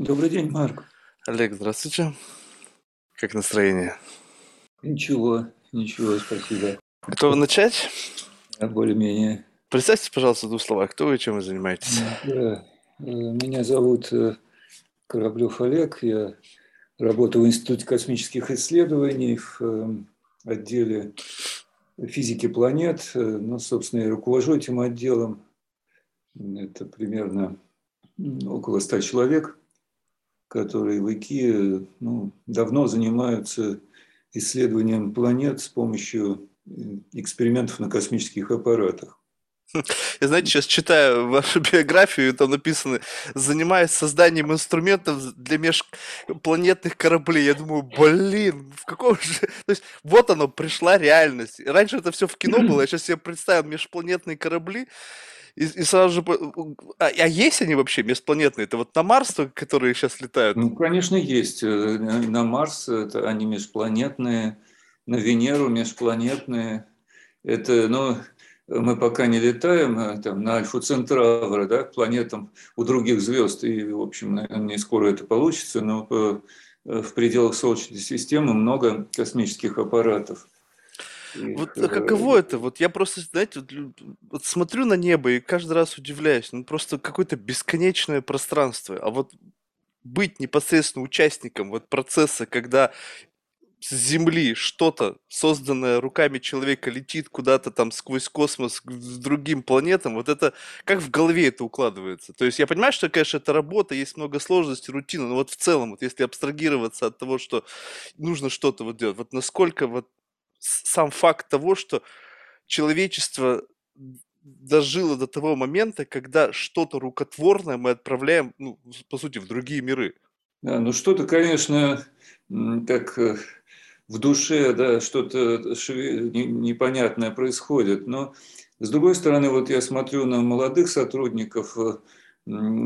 Добрый день, Марк. Олег, здравствуйте. Как настроение? Ничего, ничего, спасибо. Готовы начать? Более-менее. Представьте, пожалуйста, в двух словах, кто вы и чем вы занимаетесь? Да. Э, меня зовут э, Кораблев Олег. Я работаю в Институте космических исследований в э, отделе физики планет. Ну, собственно, я руковожу этим отделом. Это примерно около ста человек которые в ИКИ ну, давно занимаются исследованием планет с помощью э, экспериментов на космических аппаратах. Я, знаете, сейчас читаю вашу биографию, там написано «Занимаюсь созданием инструментов для межпланетных кораблей». Я думаю, блин, в каком же... То есть вот оно, пришла реальность. Раньше это все в кино было, я сейчас себе представил межпланетные корабли, и, и сразу же... А, а есть они вообще межпланетные? Это вот на Марс, которые сейчас летают? Ну, конечно, есть. Э, на Марс это они межпланетные, на Венеру межпланетные. Это, ну, мы пока не летаем а, там, на Альфу Центавра, да, к планетам у других звезд, и, в общем, наверное, не скоро это получится, но э, в пределах Солнечной системы много космических аппаратов – вот а каково это? Вот я просто, знаете, вот, вот смотрю на небо и каждый раз удивляюсь. Ну, просто какое-то бесконечное пространство. А вот быть непосредственно участником вот процесса, когда с Земли что-то, созданное руками человека, летит куда-то там сквозь космос к другим планетам, вот это, как в голове это укладывается? То есть я понимаю, что, конечно, это работа, есть много сложностей, рутина, но вот в целом, вот если абстрагироваться от того, что нужно что-то вот делать, вот насколько вот сам факт того, что человечество дожило до того момента, когда что-то рукотворное мы отправляем, ну, по сути, в другие миры. Да, ну что-то, конечно, так э, в душе, да, что-то непонятное происходит. Но, с другой стороны, вот я смотрю на молодых сотрудников, э,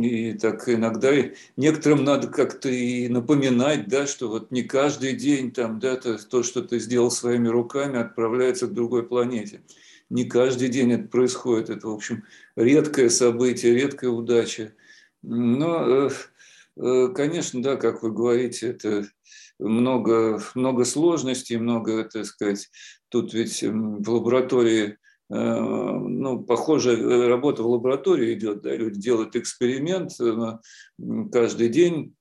и так иногда некоторым надо как-то и напоминать, да, что вот не каждый день там, да, то, то, что ты сделал своими руками, отправляется к другой планете. Не каждый день это происходит. Это, в общем, редкое событие, редкая удача. Но, э, э, конечно, да, как вы говорите, это много, много сложностей, много, так сказать, тут ведь в лаборатории ну, похоже, э, работа в лаборатории идет, да, люди делают эксперимент э, каждый день,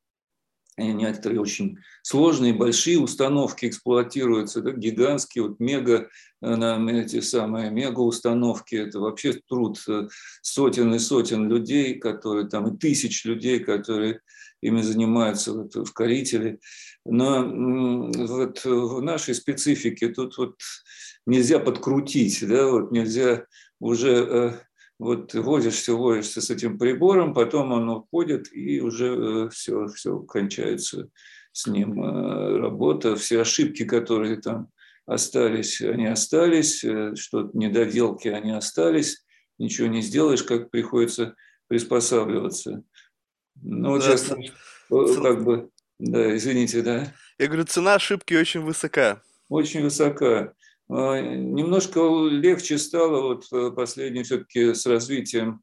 некоторые очень сложные, большие установки эксплуатируются, да, гигантские, вот мега, эти самые мега установки, это вообще труд сотен и сотен людей, которые там, и тысяч людей, которые ими занимаются вот, в Карителе. Но вот в нашей специфике тут вот нельзя подкрутить, да, вот нельзя уже э, вот возишься, возишься с этим прибором, потом он уходит, и уже все, э, все кончается с ним э, работа. Все ошибки, которые там остались, они остались, что-то недоделки, они остались, ничего не сделаешь, как приходится приспосабливаться. Ну, вот да, сейчас, как бы, да, извините, да. Я говорю, цена ошибки очень высока. Очень высока. А, немножко легче стало вот э, последнее все-таки с развитием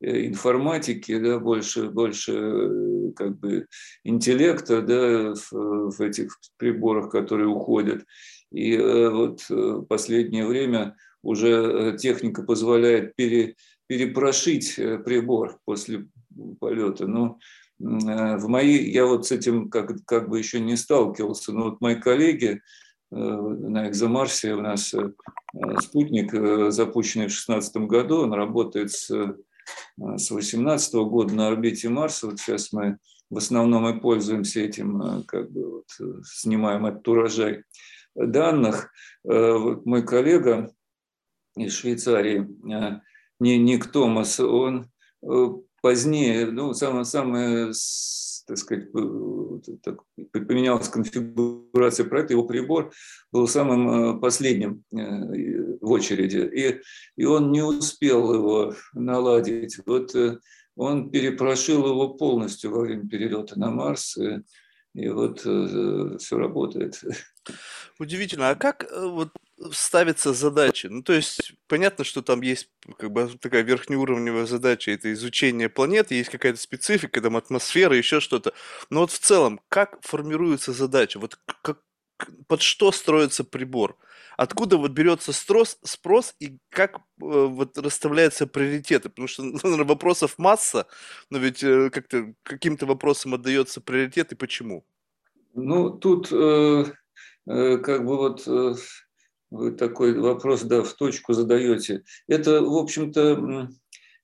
э, информатики, да, больше, больше э, как бы интеллекта да, в, в этих приборах, которые уходят. И вот последнее время уже техника позволяет пере, перепрошить прибор после полета. Но в мои, я вот с этим как, как бы еще не сталкивался, но вот мои коллеги, на Экзомарсе у нас э, спутник, э, запущенный в 2016 году, он работает с 2018 года на орбите Марса. Вот сейчас мы в основном и пользуемся этим, как бы вот, снимаем этот урожай данных. Вот мой коллега из Швейцарии, Ник Томас, он позднее, ну, самое, самое так сказать, так, поменялась конфигурация проекта, его прибор был самым э, последним э, в очереди, и, и он не успел его наладить. Вот э, он перепрошил его полностью во время перелета на Марс, и вот все работает. Удивительно. А как вот ставится задача? Ну, то есть, понятно, что там есть как бы такая верхнеуровневая задача, это изучение планеты, есть какая-то специфика, там атмосфера, еще что-то. Но вот в целом, как формируется задача? Вот как, под что строится прибор? Откуда вот берется спрос, спрос и как э, вот расставляются приоритеты? Потому что, наверное, вопросов масса, но ведь э, как-то каким-то вопросам отдается приоритет и почему? Ну, тут э, э, как бы вот э, вы такой вопрос, да, в точку задаете. Это, в общем-то,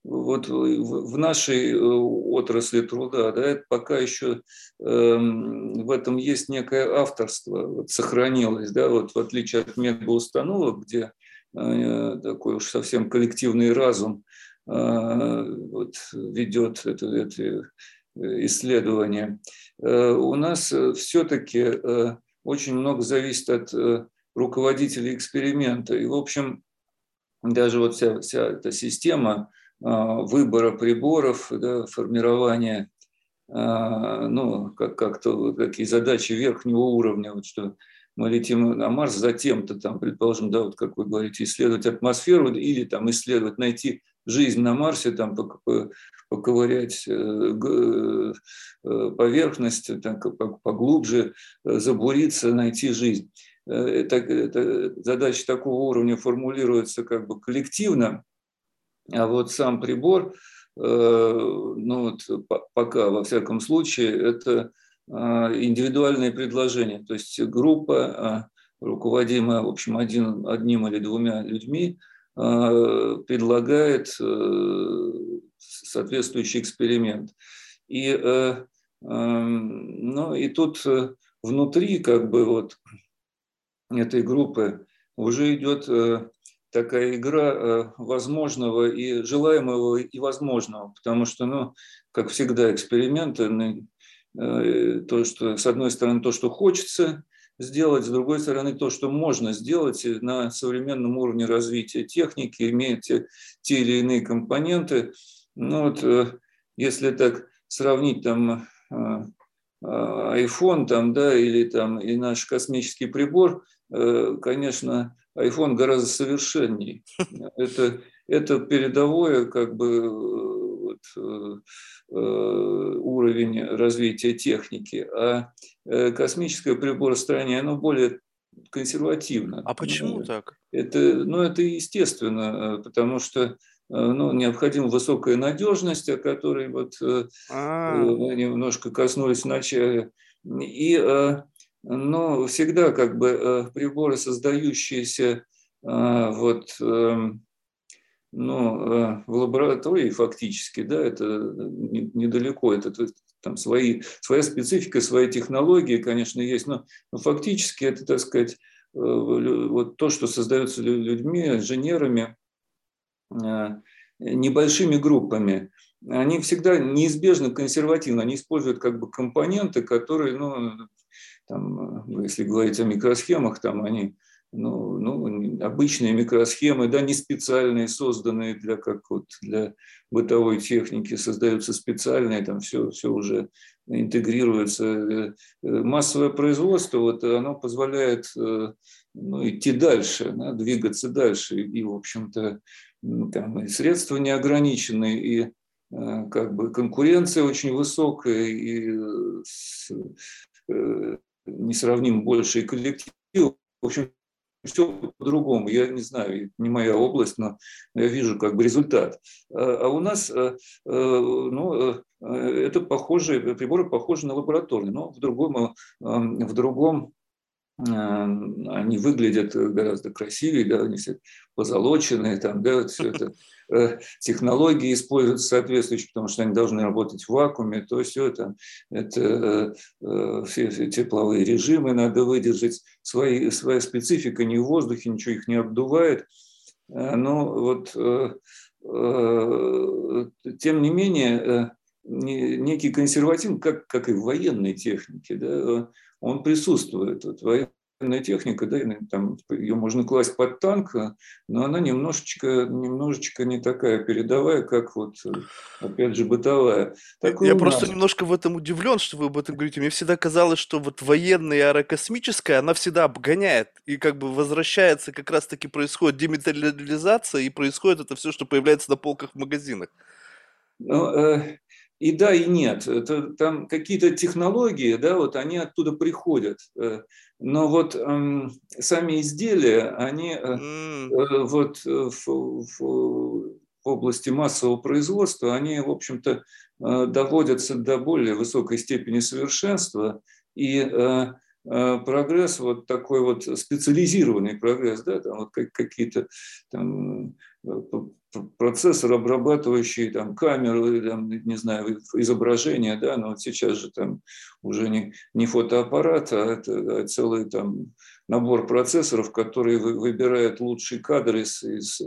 вот в нашей э, отрасли труда, да, пока еще э, в этом есть некое авторство, вот, сохранилось, да, вот в отличие от медустановок, где э, такой уж совсем коллективный разум э, вот, ведет это, это исследование. Э, у нас все-таки э, очень много зависит от э, руководителей эксперимента. И, в общем, даже вот вся, вся эта система а, выбора приборов, да, формирования, а, ну, как, как-то такие задачи верхнего уровня, вот что мы летим на Марс, затем-то там, предположим, да, вот как вы говорите, исследовать атмосферу или там исследовать, найти жизнь на Марсе, там поковырять э, э, поверхность, так, поглубже э, забуриться, найти жизнь. Это, это, задача такого уровня формулируется как бы коллективно, а вот сам прибор, э, ну вот пока, во всяком случае, это а, индивидуальные предложения. То есть группа, а, руководимая, в общем, один, одним или двумя людьми, а, предлагает э, соответствующий эксперимент. И, э, ну, и тут внутри как бы вот этой группы уже идет такая игра э, возможного и желаемого и возможного, потому что, ну, как всегда, эксперименты, э, то, что, с одной стороны, то, что хочется сделать, с другой стороны, то, что можно сделать на современном уровне развития техники, имея те, те или иные компоненты. Ну, вот, э, если так сравнить там iPhone там, да, или там и наш космический прибор, конечно, iPhone гораздо совершеннее. Это, это передовое как бы вот, э, э, уровень развития техники, а э, космическое приборостроение, оно более консервативно. А почему так? Это, ну, это естественно, потому что ну, необходима высокая надежность, о которой вот А-а-а. мы немножко коснулись вначале. И но всегда как бы э, приборы, создающиеся э, вот, эм, ну, э, в лаборатории фактически, да, это недалеко, это там свои, своя специфика, свои технологии, конечно, есть, но, но фактически это, так сказать, вот то, что создается людьми, инженерами, небольшими группами, они всегда неизбежно консервативны, они используют как бы компоненты, которые, ну, там, э, если говорить о микросхемах, там они ну, ну, обычные микросхемы, да, не специальные, созданные для, как вот, для бытовой техники, создаются специальные, там все, все уже интегрируется. Э, э, массовое производство, вот, оно позволяет ну, идти дальше, да, двигаться дальше. И, в общем-то, там и средства неограничены, и как бы конкуренция очень высокая, и несравним больший коллектив. В общем, все по-другому. Я не знаю, не моя область, но я вижу как бы результат. А, а у нас э, э, ну, э, это похоже, приборы похожи на лабораторные, но в другом, в другом они выглядят гораздо красивее, да, они все позолоченные, там, да, все это Э, технологии используются соответствующие, потому что они должны работать в вакууме, то все это, это э, э, все, все тепловые режимы надо выдержать, свои, своя специфика, не в воздухе, ничего их не обдувает. Но вот тем не менее, некий консерватизм, как, как и в военной технике, да, он присутствует. Вот военная техника, да, там ее можно класть под танк, но она немножечко, немножечко не такая передовая, как вот, опять же, бытовая. Такой Я просто немножко в этом удивлен, что вы об этом говорите. Мне всегда казалось, что вот военная аэрокосмическая, она всегда обгоняет и как бы возвращается, как раз-таки происходит дематериализация, и происходит это все, что появляется на полках в магазинах. Ну, э, и да, и нет. Это, там какие-то технологии, да, вот они оттуда приходят. Э, но вот э, сами изделия, они э, э, вот э, в, в, в области массового производства, они, в общем-то, э, доводятся до более высокой степени совершенства. И э, э прогресс, вот такой вот специализированный прогресс, да, там вот какие-то там процессор, обрабатывающий там камеру, там, не знаю, изображение, да, но вот сейчас же там уже не, не фотоаппарат, а это а целый там набор процессоров, которые выбирают лучшие кадры из, из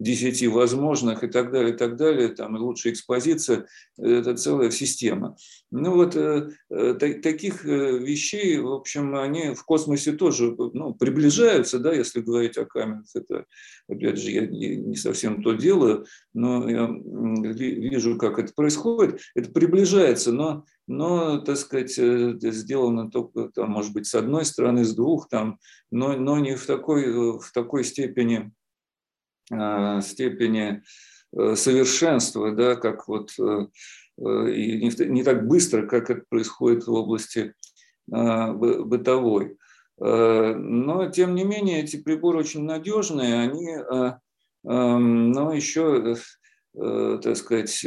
10 э, возможных и так далее, и так далее, там и лучшая экспозиция, это целая система. Ну вот э, э таких э, вещей, в общем, они в космосе тоже ну, приближаются, да, если говорить о камерах, это, опять же, я не совсем то делаю, но я вижу, как это происходит, это приближается, но но, так сказать, э, сделано только, там, может быть, с одной стороны, с двух, там, но, но не в такой, в такой степени, э, степени э, совершенства, да, как вот и не, не так быстро, как это происходит в области бытовой. Но, тем не менее, эти приборы очень надежные, они, но еще, так сказать,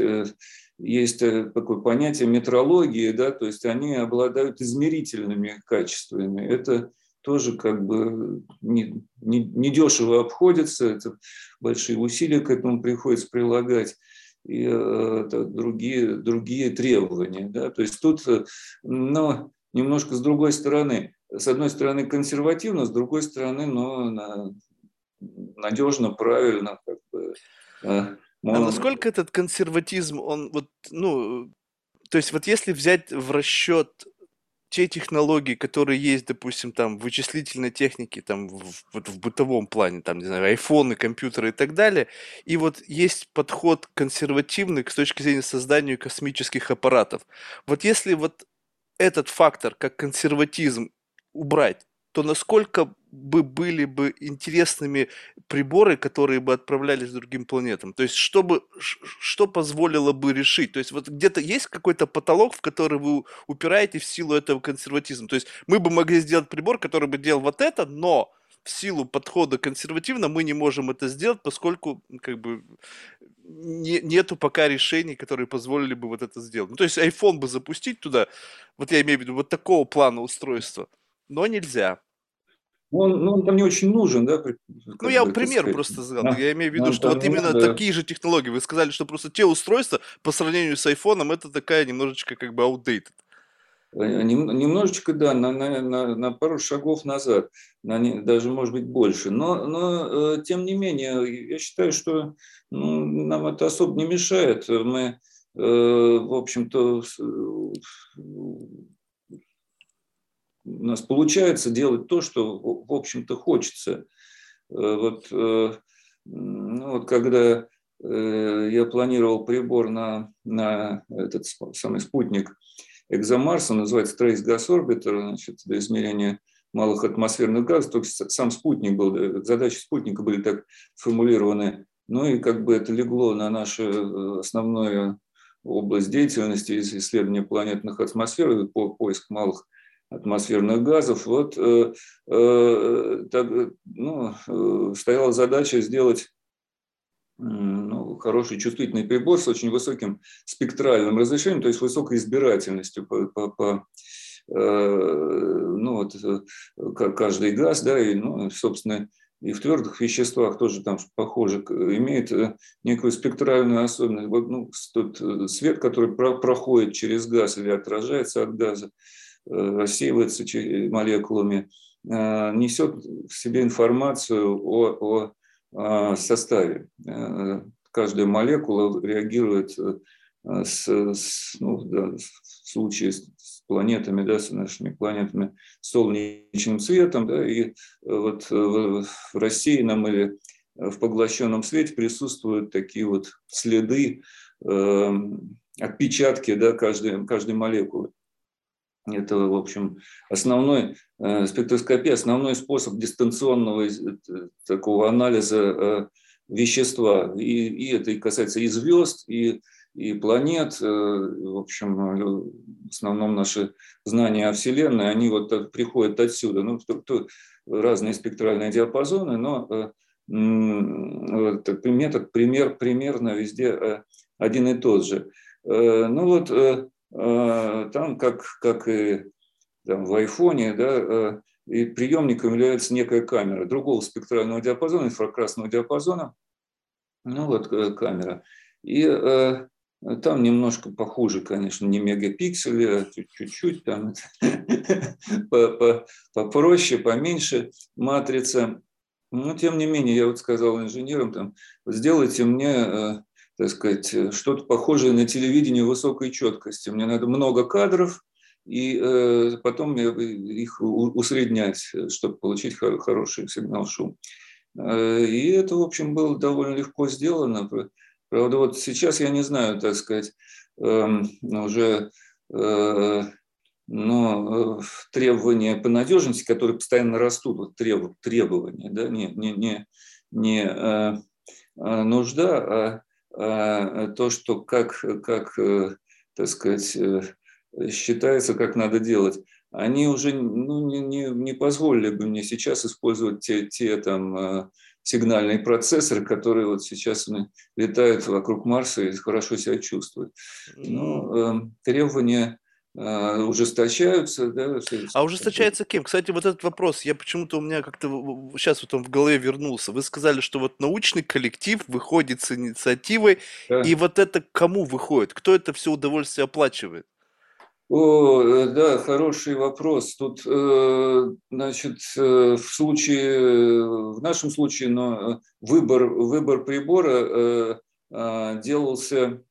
есть э, такое понятие метрологии, да, то есть они обладают измерительными качествами. Это тоже как бы не, не, не дешево обходится, это большие усилия к этому приходится прилагать и э, другие, другие требования. Да? То есть тут э, но немножко с другой стороны. С одной стороны консервативно, с другой стороны но надежно, правильно. Как бы, э, а насколько этот консерватизм, он вот, ну, то есть вот если взять в расчет те технологии, которые есть, допустим, там в вычислительной технике, там в, вот в бытовом плане, там, не знаю, айфоны, компьютеры и так далее, и вот есть подход консервативный с точки зрения создания космических аппаратов. Вот если вот этот фактор, как консерватизм, убрать, то насколько бы были бы интересными приборы, которые бы отправлялись другим планетам? То есть, что, бы, что позволило бы решить? То есть, вот где-то есть какой-то потолок, в который вы упираете в силу этого консерватизма? То есть, мы бы могли сделать прибор, который бы делал вот это, но в силу подхода консервативно мы не можем это сделать, поскольку как бы не, нету пока решений, которые позволили бы вот это сделать. Ну, то есть iPhone бы запустить туда, вот я имею в виду вот такого плана устройства, но нельзя. Он, ну, он там не очень нужен, да? Ну, я бы, пример сказать. просто сказал. Да. Я имею в виду, ну, что вот именно да. такие же технологии. Вы сказали, что просто те устройства по сравнению с айфоном, это такая немножечко как бы outdated. Э, немножечко, да, на, на, на, на пару шагов назад, на не, даже, может быть, больше. Но, но, э, тем не менее, я считаю, что ну, нам это особо не мешает. Мы, э, в общем-то, у нас получается делать то, что, в общем-то, хочется. Э, вот, э, ну, вот когда э, я планировал прибор на, на этот самый спутник Экзомарс, он называется Trace Gas Orbiter, значит, для измерения малых атмосферных газов, только сам спутник был, задачи спутника были так сформулированы, ну и как бы это легло на нашу основную область деятельности исследования планетных атмосфер, по поиск малых атмосферных газов. Вот э, э, так, ну, э, стояла задача сделать ну, хороший чувствительный прибор с очень высоким спектральным разрешением, то есть высокой избирательностью по, по, по ну, вот, каждый газ, да, и, ну, собственно, и в твердых веществах тоже там похоже, имеет некую спектральную особенность. Вот, ну, тот свет, который проходит через газ или отражается от газа, Э, рассеивается молекулами, э, несет в себе информацию о, о составе. Э, каждая молекула реагирует с, с, ну, да, в случае с планетами, да, с нашими планетами солнечным светом, да, и вот в, нам или в поглощенном свете присутствуют такие вот следы, э, отпечатки да, каждой, каждой молекулы. Это, в общем, основной э, спектроскопия, основной способ дистанционного э, такого анализа э, вещества. И, и это касается и звезд, и, и планет. Э, в общем, в основном наши знания о Вселенной, они вот приходят отсюда. Ну, то, то, разные спектральные диапазоны, но метод пример, примерно везде один и тот же. Ну вот там, как, как и там, в айфоне, да, и приемником является некая камера другого спектрального диапазона, инфракрасного диапазона. Ну вот камера. И э, там немножко похуже, конечно, не мегапиксели, а чуть-чуть там попроще, поменьше матрица. Но, тем не менее, я вот сказал инженерам, там, сделайте мне, э, так сказать, что-то похожее на телевидение высокой четкости. Мне надо много кадров, и э, потом их усреднять, чтобы получить хороший сигнал шум. Э, и это, в общем, было довольно легко сделано. Правда, вот сейчас я не знаю, так сказать, эм, уже но э, требования по надежности, которые постоянно растут, вот треб, требования, да, не, не, не, не а нужда, а то, что как, как, так сказать, считается, как надо делать, они уже ну, не, не, не позволили бы мне сейчас использовать те, те там, сигнальные процессоры, которые вот сейчас летают вокруг Марса и хорошо себя чувствуют. Но ну, э, требования а, ужесточаются. Да, а ужесточается кем? Кстати, вот этот вопрос, я почему-то у меня как-то сейчас вот он в голове вернулся. Вы сказали, что вот научный коллектив выходит с инициативой, да. и вот это кому выходит? Кто это все удовольствие оплачивает? О, э, да, хороший вопрос. Тут, э, значит, э, в случае, в нашем случае, но выбор, выбор прибора делался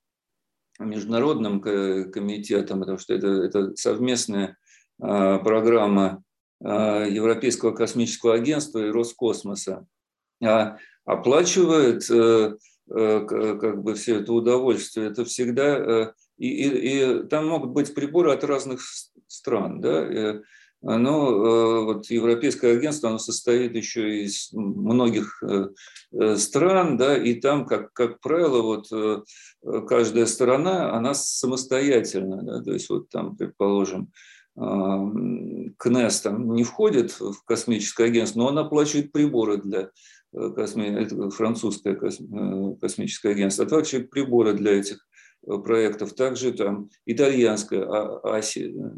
международным комитетом, потому что это, это совместная а, программа а, Европейского космического агентства и Роскосмоса. А оплачивает э, э, как бы все это удовольствие, это всегда... Э, и, и, и там могут быть приборы от разных стран, да, оно, э, вот Европейское агентство, оно состоит еще из многих э, э, стран, да, и там, как, как правило, вот каждая сторона, она самостоятельна, да, то есть вот там, предположим, КНЕС там не входит в космическое агентство, но он оплачивает приборы для косми... это французское космическое агентство, оплачивает приборы для этих проектов, также там итальянское АСИ, а,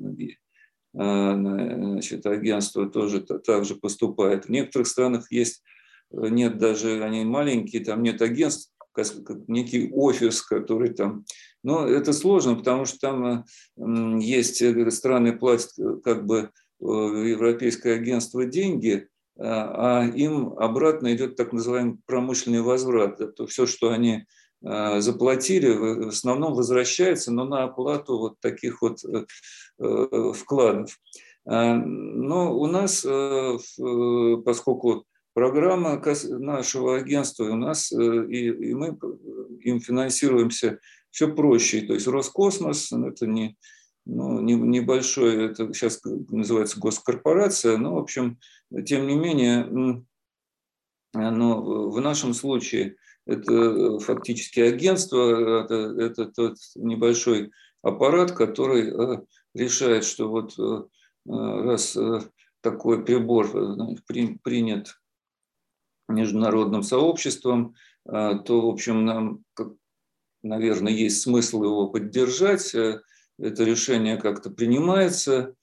значит, агентство тоже так же поступает. В некоторых странах есть, э, нет даже, они маленькие, там нет агентств, некий офис, который там... Но это сложно, потому что там э, есть э, страны платят как бы европейское агентство деньги, а, а им обратно идет так называемый промышленный возврат. Это все, что они заплатили, в основном возвращается, но на оплату вот таких вот вкладов. Но у нас, поскольку программа нашего агентства, у нас и, и мы им финансируемся все проще. То есть Роскосмос, ну, это не, ну, не, небольшой, это сейчас называется госкорпорация, но, в общем, тем не менее, ну, в нашем случае – это э, фактически агентство, это, это тот небольшой аппарат, который э, решает, что вот э, раз такой прибор принят международным сообществом, то, в общем, нам, наверное, есть смысл его поддержать. Это решение как-то принимается,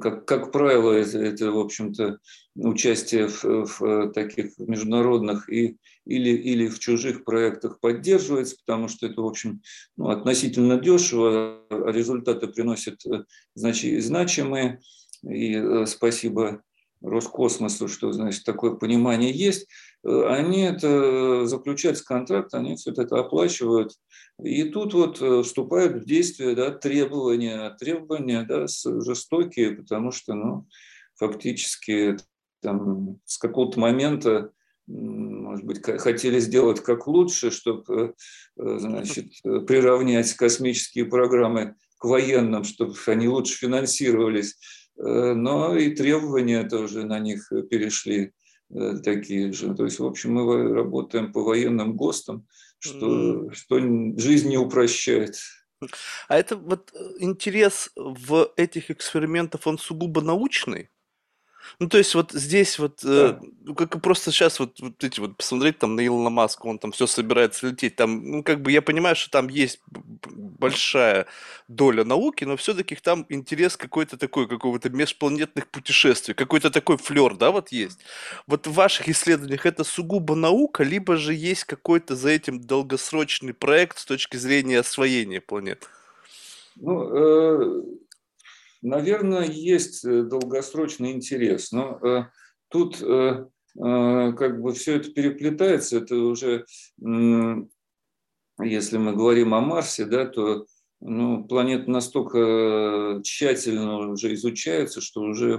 как, как правило, это, это в общем-то, участие в, в таких международных и, или, или в чужих проектах поддерживается, потому что это, в общем, ну, относительно дешево, а результаты приносят э, значи, значимые. И э, спасибо Роскосмосу, что, значит, такое понимание есть, э, они это заключают контракт, они все это оплачивают. И тут вот э, вступают в действие да, требования, требования да, жестокие, потому что ну, фактически там, с какого-то момента может быть, хотели сделать как лучше, чтобы значит, приравнять космические программы к военным, чтобы они лучше финансировались. Э, но и требования тоже на них перешли э, такие же. То есть, в общем, мы работаем по военным ГОСТам, что, mm. что жизнь не упрощает. А это вот э, интерес в этих экспериментах, он сугубо научный? Ну, то есть вот здесь вот, э, ну, как просто сейчас вот, вот эти вот посмотреть там на Илона Маска, он там все собирается лететь, там, ну, как бы я понимаю, что там есть большая доля науки, но все-таки там интерес какой-то такой, какого-то межпланетных путешествий, какой-то такой флер, да, вот есть. Вот в ваших исследованиях это сугубо наука, либо же есть какой-то за этим долгосрочный проект с точки зрения освоения планет? Ну, э, наверное, есть э, долгосрочный интерес, но э, тут э, как бы все это переплетается, это уже, если мы говорим о Марсе, да, то ну, планеты настолько тщательно уже изучаются, что уже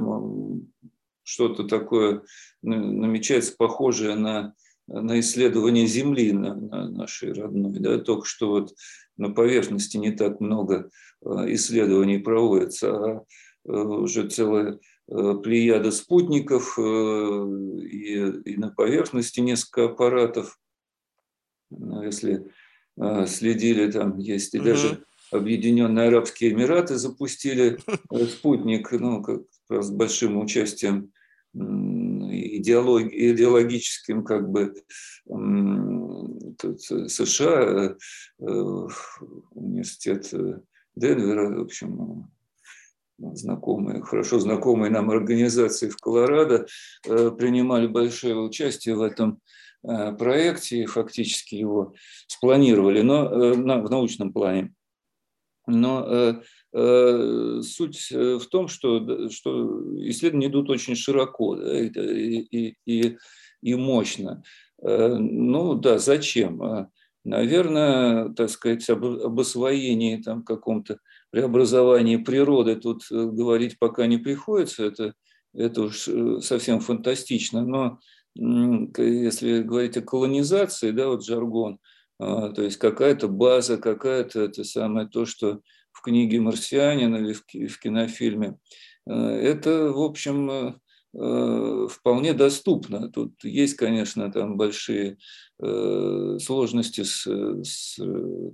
что-то такое намечается похожее на, на исследование Земли на, на нашей родной. Да? Только что вот на поверхности не так много Э, исследований проводится, а э, уже целая э, плеяда спутников и, и на поверхности несколько аппаратов. Ну, если следили, там есть и угу. даже Объединенные Арабские Эмираты запустили спутник, ну, как раз с большим участием идеолог, идеологическим как бы США, университет Денвера, в общем, ну, знакомые, хорошо знакомые нам организации в Колорадо э, принимали большое участие в этом э, проекте и фактически его спланировали, но э, в научном плане. Но суть в том, что, что исследования идут очень широко и, и, и мощно. Ну да, зачем? Наверное, так сказать, об, об освоении там каком-то преобразовании природы тут э, говорить пока не приходится, это, это уж э, совсем фантастично, но если говорить о колонизации, да, вот жаргон, а, то есть какая-то база, какая-то это самое то, что в книге «Марсианин» или в кинофильме, э, это, в общем, Э, вполне доступно. Тут есть, конечно, там большие э, сложности с, с э,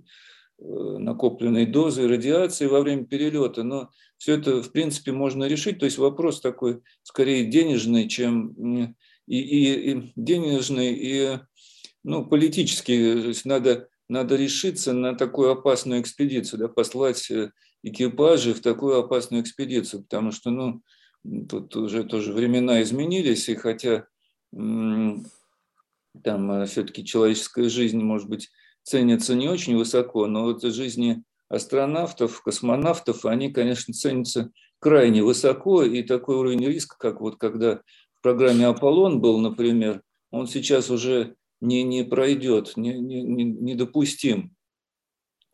накопленной дозой радиации во время перелета, но все это, в принципе, можно решить. То есть вопрос такой, скорее, денежный, чем и, и, и денежный, и ну, политический. То есть надо, надо решиться на такую опасную экспедицию, да, послать экипажи в такую опасную экспедицию, потому что, ну, Тут уже тоже времена изменились, и хотя там э, все-таки человеческая жизнь, может быть, ценится не очень высоко, но вот жизни астронавтов, космонавтов, они, конечно, ценятся крайне высоко, и такой уровень риска, как вот когда в программе «Аполлон» был, например, он сейчас уже не, не пройдет, не, не, недопустим.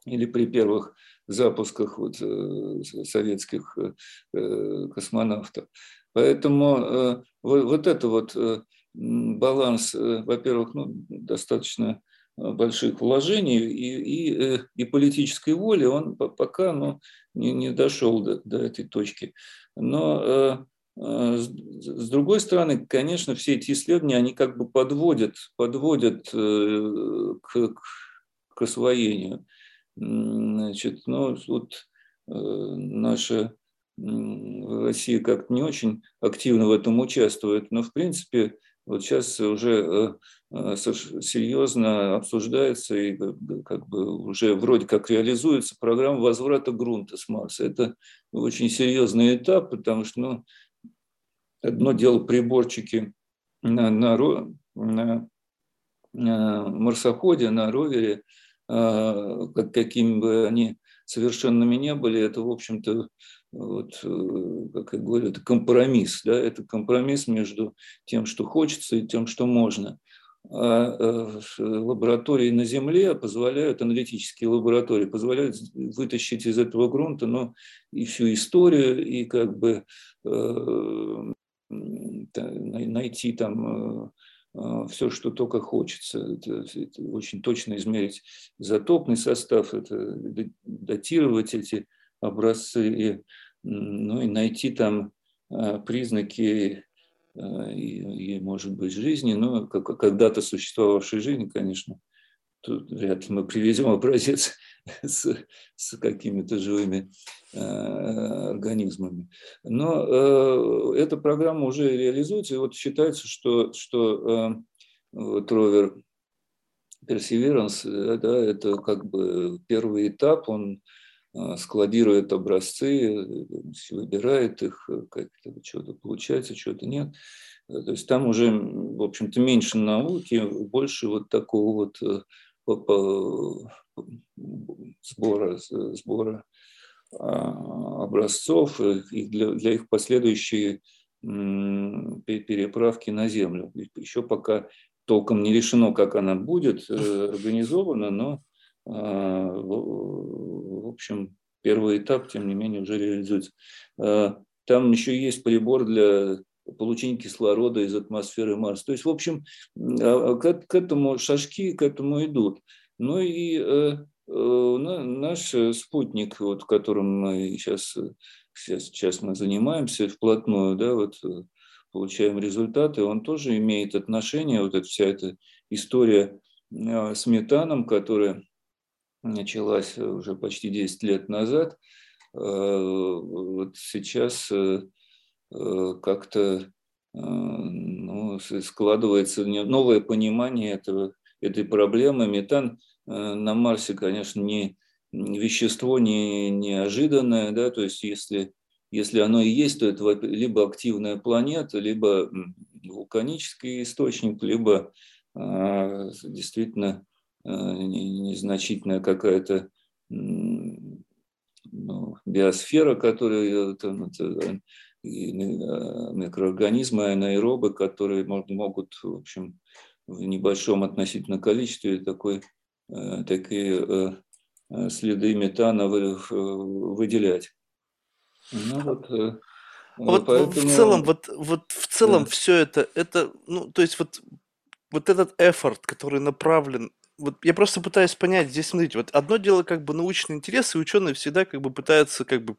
Или при первых запусках вот, э, советских э, э, космонавтов. Поэтому вот это вот баланс, во-первых, ну, достаточно больших вложений и, и, и политической воли, он пока ну, не, не дошел до, до этой точки. Но с другой стороны, конечно, все эти исследования, они как бы подводят, подводят к, к освоению. Значит, ну, вот э, наша Россия как-то не очень активно в этом участвует, но в принципе вот сейчас уже э, э, серьезно обсуждается и как бы уже вроде как реализуется программа возврата грунта с Марса. Это очень серьезный этап, потому что ну, одно дело приборчики на, на, на, на марсоходе, на ровере – а, какими бы они совершенными не были, это, в общем-то, вот, как я говорю, это компромисс, да, это компромисс между тем, что хочется, и тем, что можно. А лаборатории на Земле позволяют, аналитические лаборатории позволяют вытащить из этого грунта ну, и всю историю, и как бы найти там все, что только хочется. Это, это очень точно измерить изотопный состав, это датировать эти образцы, и, ну и найти там а, признаки а, и, и, может быть, жизни, но когда-то существовавшей жизни, конечно, тут вряд ли мы привезем образец с, с какими-то живыми э, организмами. Но э, эта программа уже реализуется, и вот считается, что, что э, вот Perseverance, э, да, это как бы первый этап, он э, складирует образцы, выбирает их, э, как-то что-то получается, что-то нет. То есть там уже, в общем-то, меньше науки, больше вот такого вот сбора, сбора а, образцов и для, для их последующей переправки на Землю. Еще пока толком не решено, как она будет э, организована, но, а, в общем, первый этап, тем не менее, уже реализуется. А, там еще есть прибор для получения кислорода из атмосферы Марса. То есть, в общем, к, к этому шажки к этому идут. Ну и э, э, наш спутник, вот, которым мы сейчас, сейчас, сейчас мы занимаемся вплотную, да, вот получаем результаты, он тоже имеет отношение, вот эта вся эта история э, с метаном, которая началась уже почти 10 лет назад, вот сейчас как-то ну, складывается новое понимание этого этой проблемы. Метан э, на Марсе, конечно, не вещество не неожиданное, да, то есть если, если оно и есть, то это либо активная планета, либо вулканический источник, либо а, действительно а, незначительная какая-то ну, биосфера, которая там, это, микроорганизмы, анаэробы, которые могут, в общем, в небольшом относительно количестве такой, э, такие э, э, следы метана выделять. Ну, вот, вот поэтому... в целом, вот, вот в целом да. все это, это, ну, то есть вот, вот этот эфорт, который направлен вот я просто пытаюсь понять, здесь, смотрите, вот одно дело как бы научный интерес, и ученые всегда как бы пытаются как бы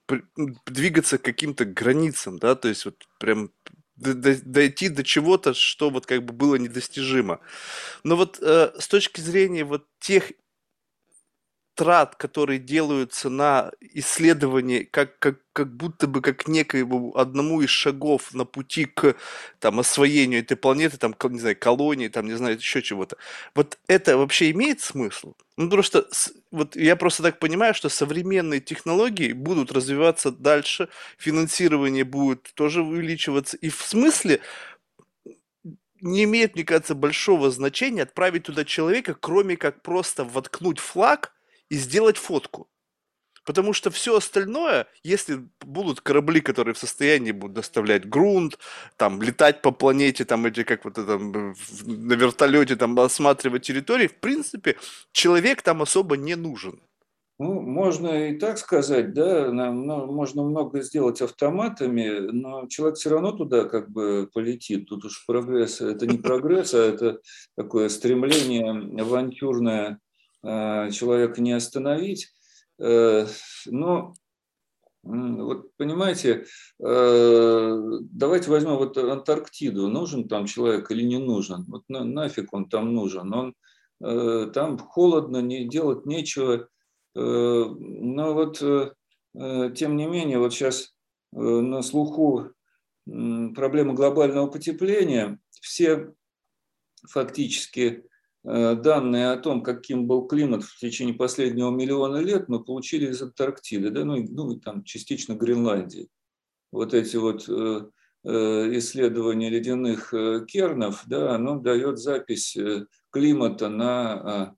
двигаться к каким-то границам, да, то есть вот прям дойти до чего-то, что вот как бы было недостижимо. Но вот э, с точки зрения вот тех трат, которые делаются на исследование, как, как, как будто бы как некоему одному из шагов на пути к там, освоению этой планеты, там, не знаю, колонии, там, не знаю, еще чего-то. Вот это вообще имеет смысл? Ну, потому что вот я просто так понимаю, что современные технологии будут развиваться дальше, финансирование будет тоже увеличиваться, и в смысле не имеет, мне кажется, большого значения отправить туда человека, кроме как просто воткнуть флаг и сделать фотку. Потому что все остальное, если будут корабли, которые в состоянии будут доставлять грунт, там, летать по планете, там, эти, как вот это, на вертолете, там, осматривать территории, в принципе, человек там особо не нужен. Ну, можно и так сказать, да, можно много сделать автоматами, но человек все равно туда как бы полетит. Тут уж прогресс, это не прогресс, а это такое стремление авантюрное человека не остановить. Э, но вот понимаете, э, давайте возьмем вот Антарктиду. Нужен там человек или не нужен? Вот на, нафиг он там нужен? Он там холодно, не делать нечего. Но вот тем не менее, вот сейчас на слуху проблема глобального потепления. Все фактически Э, данные о том, каким был климат в течение последнего миллиона лет, мы получили из Антарктиды, да, ну, ну и там частично Гренландии. Вот эти вот э, э, исследования ледяных кернов, да, оно дает запись климата на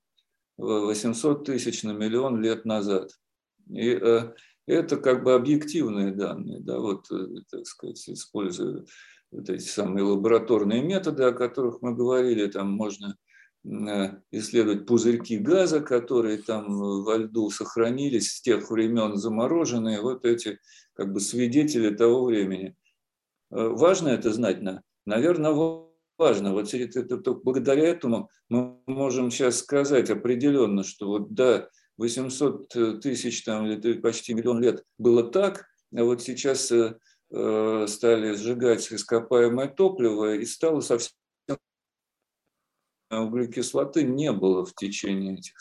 800 тысяч на миллион лет назад. И это как бы объективные данные, да, вот, так сказать, используя вот эти самые лабораторные методы, о которых мы говорили, там можно Э, исследовать пузырьки газа, которые там во льду сохранились с тех времен замороженные, вот эти как бы свидетели того времени. Э, важно это знать? Наверное, важно. Вот благодаря этому мы можем сейчас сказать определенно, что вот да, 800 тысяч там, или почти миллион лет было так, а вот сейчас э, стали сжигать ископаемое топливо и стало совсем углекислоты не было в течение этих...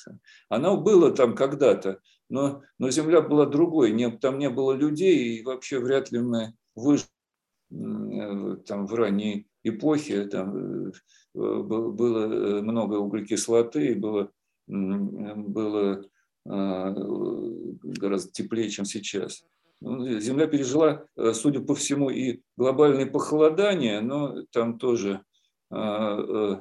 Оно было там когда-то, но, но Земля была другой, не, там не было людей, и вообще вряд ли мы выжили там, в ранней эпохе, там э, было э, много углекислоты, было, было а, гораздо теплее, чем сейчас. Ну, Земля пережила, э, судя по всему, и глобальное похолодание, но там тоже а, Э,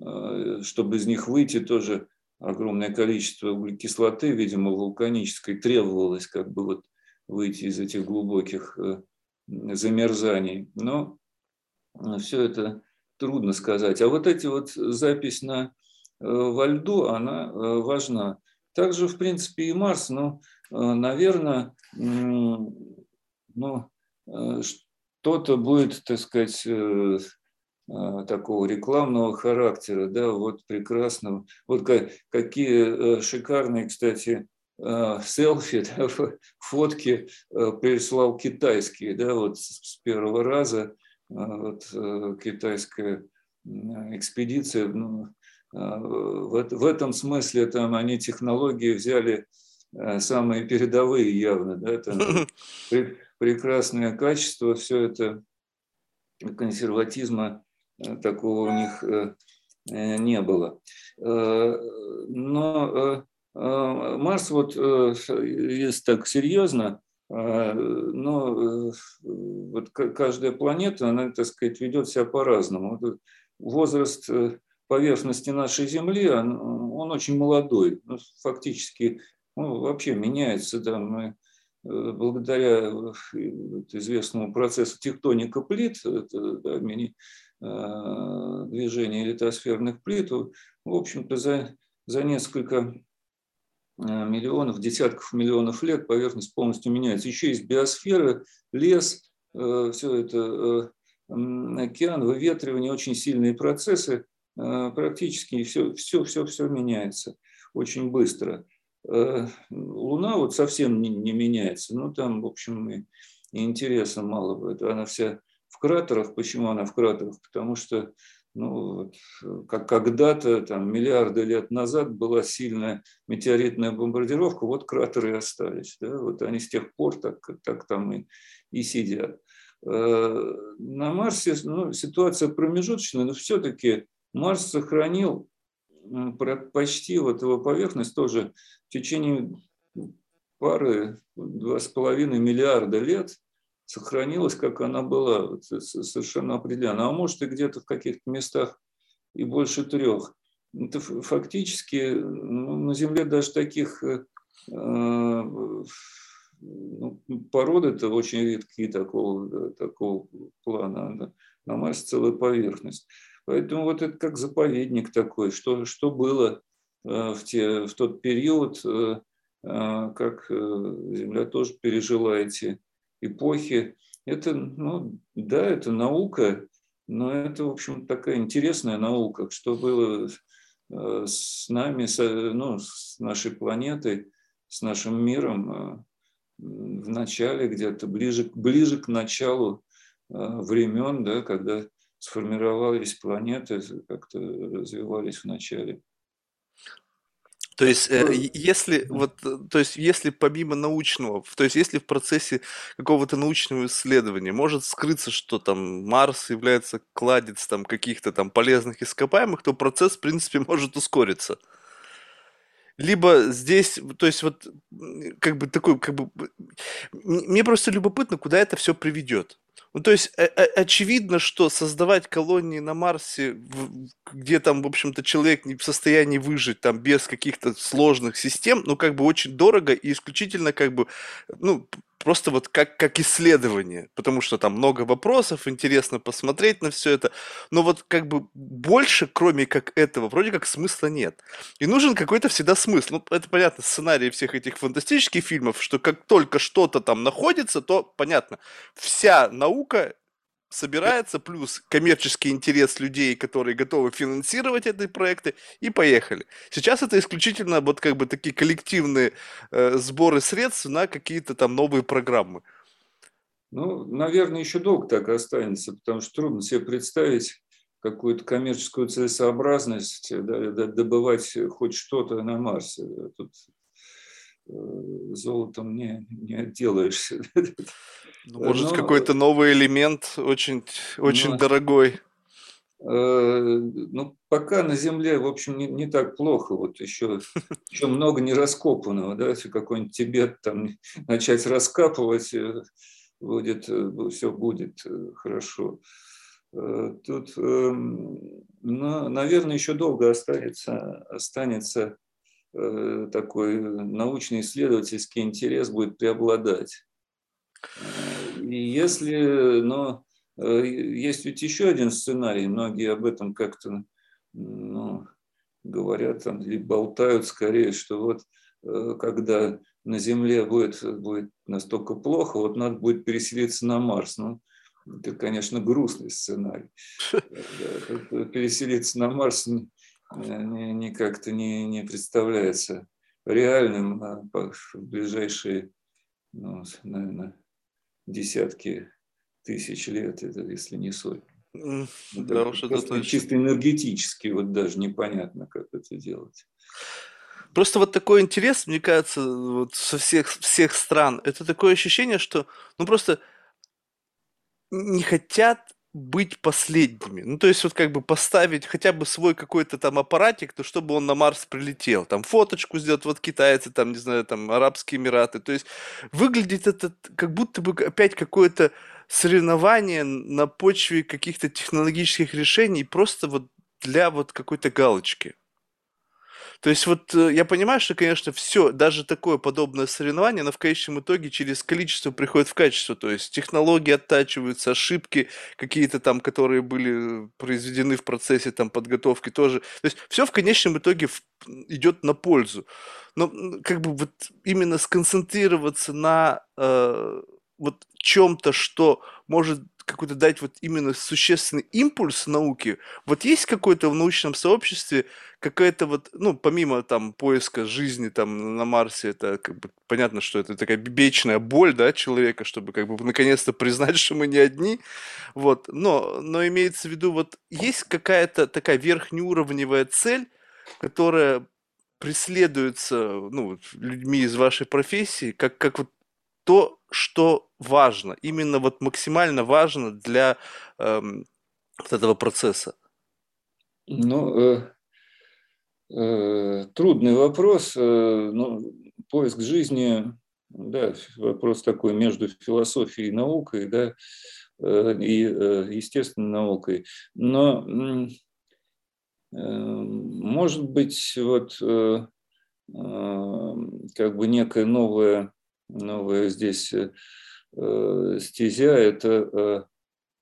чтобы из них выйти, тоже огромное количество углекислоты, видимо, вулканической, требовалось как бы вот выйти из этих глубоких э, замерзаний. Но э, все это трудно сказать. А вот эти вот запись на, во льду, она важна. Также, в принципе, и Марс, но, наверное, ну, что-то будет, так сказать, такого рекламного характера, да, вот прекрасно. Вот как, какие э, шикарные, кстати, а, селфи, да, фотки э, прислал китайские, да, вот с первого раза вот, э, китайская экспедиция, ну, в, в этом смысле там они технологии взяли самые передовые явно, да, там прекрасное качество, все это консерватизма Э, такого у них э, э, не было. Но Марс, вот если так серьезно, но вот каждая планета, она, так сказать, ведет себя по-разному. Возраст поверхности нашей Земли, он, он очень молодой, ну, фактически ну, вообще меняется. Да, мы, благодаря известному процессу тектоника плит, это, да, Э, движения литосферных плит, в общем-то, за, за несколько э, миллионов, десятков миллионов лет поверхность полностью меняется. Еще есть биосфера, лес, э, все это океан, выветривание, очень сильные процессы, практически все, все, все, все меняется очень быстро. Луна вот совсем не, не меняется, ну там, в общем, и интереса мало будет. Она вся в кратерах. Почему она в кратерах? Потому что ну, как когда-то, там, миллиарды лет назад была сильная метеоритная бомбардировка, вот кратеры и остались. Да? Вот они с тех пор так, так там и, и сидят. Э, на Марсе ну, ситуация промежуточная, но все-таки Марс сохранил почти вот его поверхность тоже в течение пары, два с половиной миллиарда лет – сохранилась, как она была, совершенно определенно. А может и где-то в каких-то местах и больше трех. Это фактически ну, на Земле даже таких э, ну, породы-то очень редкие такого, такого плана. Да. На Марсе целая поверхность. Поэтому вот это как заповедник такой, что, что было э, в, те, в тот период, э, как Земля тоже пережила эти эпохи. Это, ну, да, это наука, но это, в общем, такая интересная наука, что было э, с нами, ну, с нашей планетой, с нашим миром э, в начале, где-то ближе, ближе к началу э, времен, да, когда сформировались планеты, как-то развивались в начале. То есть, э, если вот, э, то есть, если помимо научного, то есть, если в процессе какого-то научного исследования может скрыться, что там Марс является кладец там каких-то там полезных ископаемых, то процесс, в принципе, может ускориться. Либо здесь, то есть вот как бы такой, как бы, мне просто любопытно, куда это все приведет. Ну, то есть, э, э, очевидно, что создавать колонии на Марсе, где там, в общем-то, человек не в состоянии выжить там без каких-то сложных систем, ну, как бы очень дорого и исключительно как бы, ну, просто вот как, как исследование, потому что там много вопросов, интересно посмотреть на все это, но вот как бы больше, кроме как этого, вроде как смысла нет. И нужен какой-то всегда смысл. Ну, это понятно, сценарий всех этих фантастических фильмов, что как только что-то там находится, то понятно, вся наука собирается, плюс коммерческий интерес людей, которые готовы финансировать эти проекты, и поехали. Сейчас это исключительно вот как бы такие коллективные э, сборы средств на какие-то там новые программы. Ну, наверное, еще долго так останется, потому что трудно себе представить какую-то коммерческую целесообразность, да, добывать хоть что-то на Марсе. Тут золотом не, не отделаешься. Ну, может, Но, какой-то новый элемент очень, очень ну, дорогой. Э, ну, пока на Земле, в общем, не, не так плохо. Вот еще, еще много не раскопанного, да, если какой-нибудь Тибет там начать раскапывать, э, будет, э, все будет хорошо. Тут, ну, наверное, еще долго останется, останется такой научно-исследовательский интерес будет преобладать. И если, но э, есть ведь еще один сценарий, многие об этом как-то ну, говорят там, или болтают скорее, что вот э, когда на Земле будет, будет настолько плохо, вот надо будет переселиться на Марс. Ну, это, конечно, грустный сценарий. Переселиться на Марс не, как-то не, не представляется реальным а в ближайшие, ну, наверное, десятки тысяч лет, это, если не сотни. Да уж это точно. Чисто энергетически вот даже непонятно, как это делать. Просто вот такой интерес, мне кажется, вот со всех, всех стран, это такое ощущение, что ну просто не хотят быть последними. Ну, то есть вот как бы поставить хотя бы свой какой-то там аппаратик, то чтобы он на Марс прилетел. Там фоточку сделать, вот китайцы, там, не знаю, там, Арабские Эмираты. То есть выглядит это как будто бы опять какое-то соревнование на почве каких-то технологических решений просто вот для вот какой-то галочки. То есть вот э, я понимаю, что, конечно, все, даже такое подобное соревнование, но в конечном итоге через количество приходит в качество. То есть технологии оттачиваются, ошибки какие-то там, которые были произведены в процессе там подготовки тоже. То есть все в конечном итоге идет на пользу. Но как бы вот именно сконцентрироваться на э, вот чем-то, что может какой-то дать вот именно существенный импульс науке. Вот есть какой-то в научном сообществе какая-то вот, ну, помимо там поиска жизни там на Марсе, это как бы понятно, что это такая вечная боль, да, человека, чтобы как бы наконец-то признать, что мы не одни, вот, но, но имеется в виду, вот есть какая-то такая верхнеуровневая цель, которая преследуется, ну, людьми из вашей профессии, как, как вот то, что важно, именно вот максимально важно для эм, вот этого процесса? Ну, э, э, трудный вопрос. Э, ну, поиск жизни, да, вопрос такой между философией и наукой, да, э, и э, естественной наукой. Но э, может быть, вот э, э, как бы некая новая новая здесь э, стезя – это э,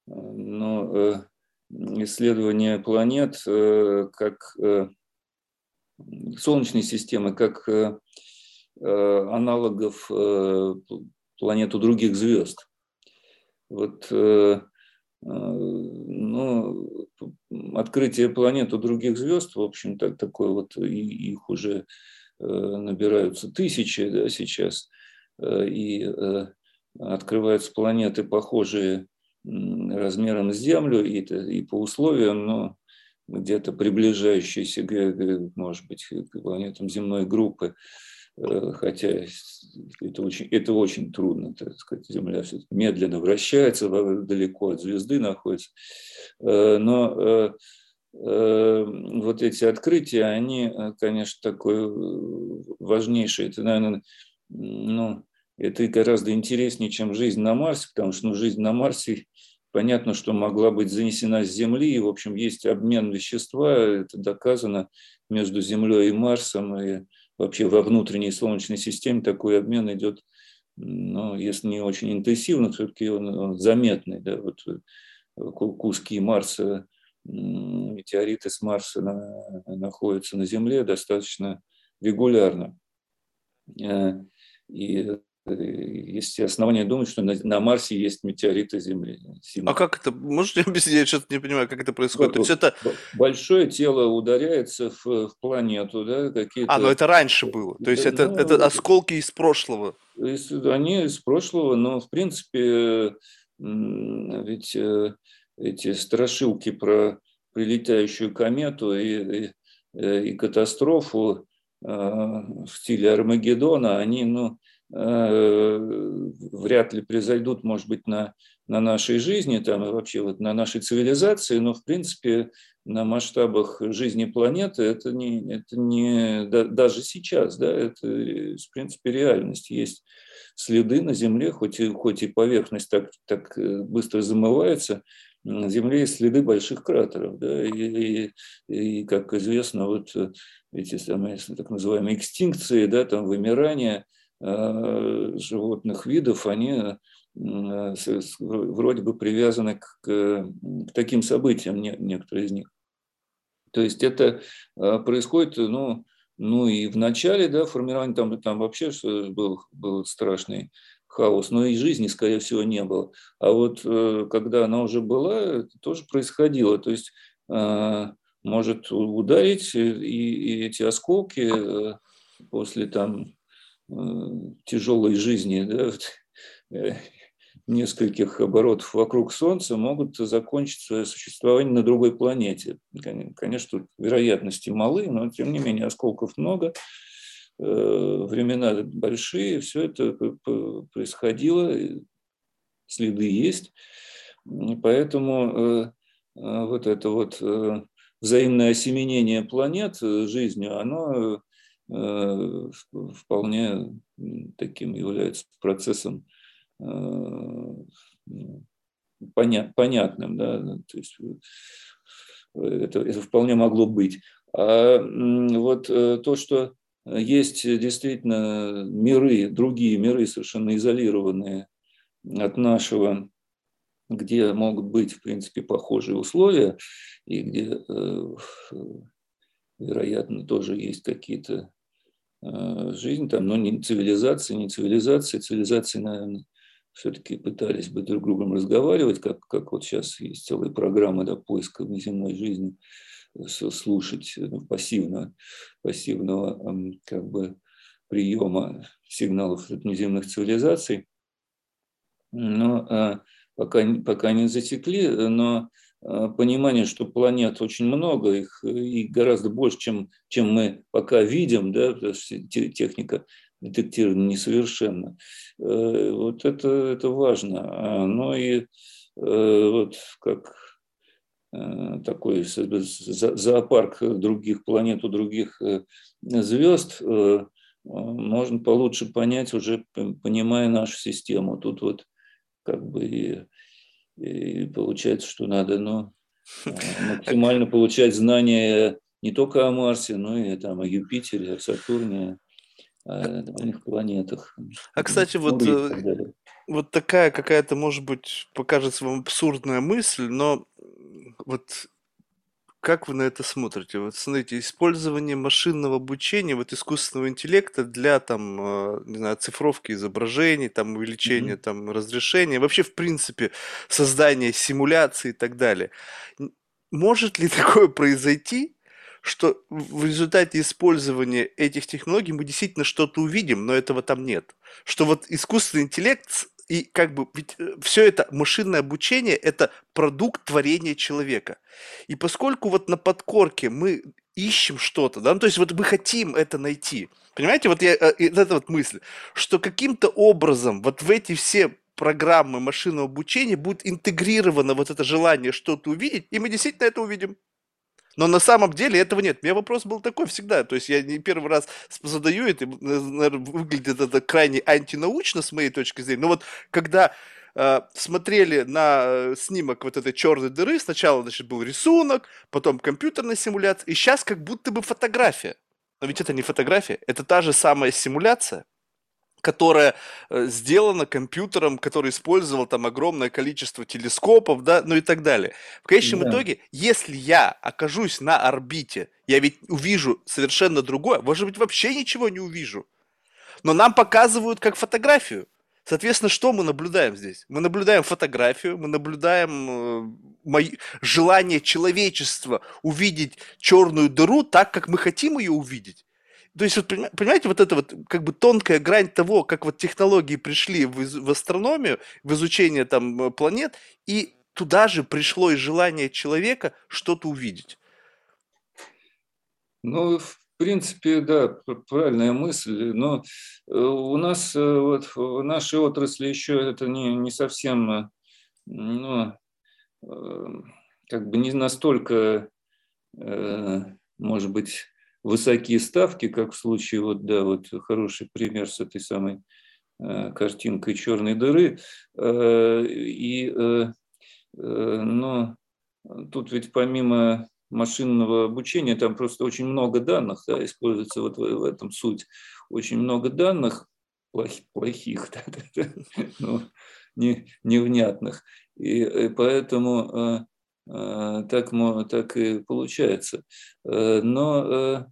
ну, исследование планет как Солнечной системы, как аналогов планет у других звезд. Вот ну, открытие планет у других звезд, в общем, так, такое вот, их уже набираются тысячи да, сейчас. Э, и э, открываются планеты, похожие размером с Землю и, и по условиям, но где-то приближающиеся, может быть, к планетам земной группы, э, хотя это очень, это очень трудно, так сказать, Земля все медленно вращается, далеко от звезды находится, но вот эти открытия, они, конечно, такое важнейшее, это, наверное, ну, это гораздо интереснее, чем жизнь на Марсе, потому что ну, жизнь на Марсе, понятно, что могла быть занесена с Земли, и, в общем, есть обмен вещества, это доказано между Землей и Марсом, и вообще во внутренней Солнечной системе такой обмен идет, ну, если не очень интенсивно, все-таки он, он заметный, да, вот э, куски Марса, метеориты с Марса на, находятся на Земле достаточно регулярно. Э, и есть основания думать, что на, на Марсе есть метеориты Земли. Земли. А как это? Можете объяснить? Я что-то не понимаю, как это происходит. То есть это... Большое тело ударяется в, в планету, да, какие-то... А, ну это раньше было. То есть это, ну, это осколки из прошлого. Они из прошлого, но в принципе ведь э, эти страшилки про прилетающую комету и, и, э, и катастрофу э, в стиле Армагеддона, они, ну, вряд ли произойдут, может быть, на, на нашей жизни, там, и вообще вот на нашей цивилизации, но, в принципе, на масштабах жизни планеты это не, это не да, даже сейчас, да, это, в принципе, реальность. Есть следы на Земле, хоть и, хоть и поверхность так, так э, быстро замывается, на Земле есть следы больших кратеров, да, и, и, и как известно, вот эти самые так называемые экстинкции, да, там Э, животных видов, они э, вроде бы привязаны к, к таким событиям, некоторые из них. То есть это э, происходит, ну, ну и в начале да, формирования, там, там вообще был, был страшный хаос, но и жизни, скорее всего, не было. А вот когда она уже была, это тоже происходило. То есть может ударить, и, и эти осколки после там Э, тяжелой жизни, да, э, нескольких оборотов вокруг Солнца могут закончить свое существование на другой планете. Конечно, тут вероятности малы, но тем не менее осколков много, э, времена большие, все это происходило, следы есть. Поэтому вот это вот взаимное осеменение планет жизнью, оно Э, вполне таким является процессом э, понятным, да, то есть э, это, это вполне могло быть. А вот то, что есть действительно миры, другие миры, совершенно изолированные от нашего, где могут быть, в принципе, похожие условия, и где, вероятно, тоже есть какие-то Э, жизнь, там, но не цивилизация, не цивилизация. Цивилизации, наверное, все-таки пытались бы друг с другом разговаривать, как, как вот сейчас есть целая программа да, поиска внеземной жизни, слушать ну, пассивно, пассивного как бы, приема сигналов от внеземных цивилизаций. Но а, пока, пока не засекли, но Э, понимание, что планет очень много, их и гораздо больше, чем, чем мы пока видим, да, потому что техника детектирована несовершенна. Э, вот это, это важно. А, ну и э, вот как такой зоопарк других планет, у других звезд, можно получше понять, уже понимая нашу систему. Тут вот как бы и получается, что надо ну, максимально получать знания не только о Марсе, но и там, о Юпитере, о Сатурне, о других планетах. А, кстати, вот, э, вот такая какая-то, может быть, покажется вам абсурдная мысль, но вот как вы на это смотрите? Вот смотрите, использование машинного обучения, вот искусственного интеллекта для там, э, не знаю, цифровки изображений, там увеличения mm-hmm. там разрешения, вообще в принципе создания симуляции и так далее. Может ли такое произойти, что в результате использования этих технологий мы действительно что-то увидим, но этого там нет? Что вот искусственный интеллект и как бы ведь э, все это машинное обучение это продукт творения человека. И поскольку вот на подкорке мы ищем что-то, да, ну, то есть вот мы хотим это найти. Понимаете, вот я, э, это вот мысль, что каким-то образом вот в эти все программы машинного обучения будет интегрировано вот это желание что-то увидеть, и мы действительно это увидим. Но на самом деле этого нет. У меня вопрос был такой всегда. То есть я не первый раз задаю это, наверное, выглядит это крайне антинаучно с моей точки зрения. Но вот когда э, смотрели на э, снимок вот этой черной дыры, сначала, значит, был рисунок, потом компьютерная симуляция, и сейчас как будто бы фотография. Но ведь это не фотография, это та же самая симуляция которая э, сделана компьютером, который использовал там огромное количество телескопов, да, ну и так далее. В конечном да. итоге, если я окажусь на орбите, я ведь увижу совершенно другое, может быть, вообще ничего не увижу. Но нам показывают как фотографию. Соответственно, что мы наблюдаем здесь? Мы наблюдаем фотографию, мы наблюдаем э, мои, желание человечества увидеть черную дыру так, как мы хотим ее увидеть. То есть, вот, понимаете, вот это вот как бы тонкая грань того, как вот технологии пришли в, в астрономию, в изучение там э, планет, и туда же пришло и желание человека что-то увидеть. Ну, в принципе, да, правильная мысль, но э, у нас э, вот в нашей отрасли еще это не, не совсем, ну, как бы не настолько, может быть, высокие ставки, как в случае, вот, да, вот хороший пример с этой самой э, картинкой черной дыры. Э, и, э, но тут ведь помимо машинного обучения, там просто очень много данных, да, используется вот в, этом суть. Очень много данных, плохих, плохих да, да, ну, не, невнятных. И, и поэтому так, так и получается. Но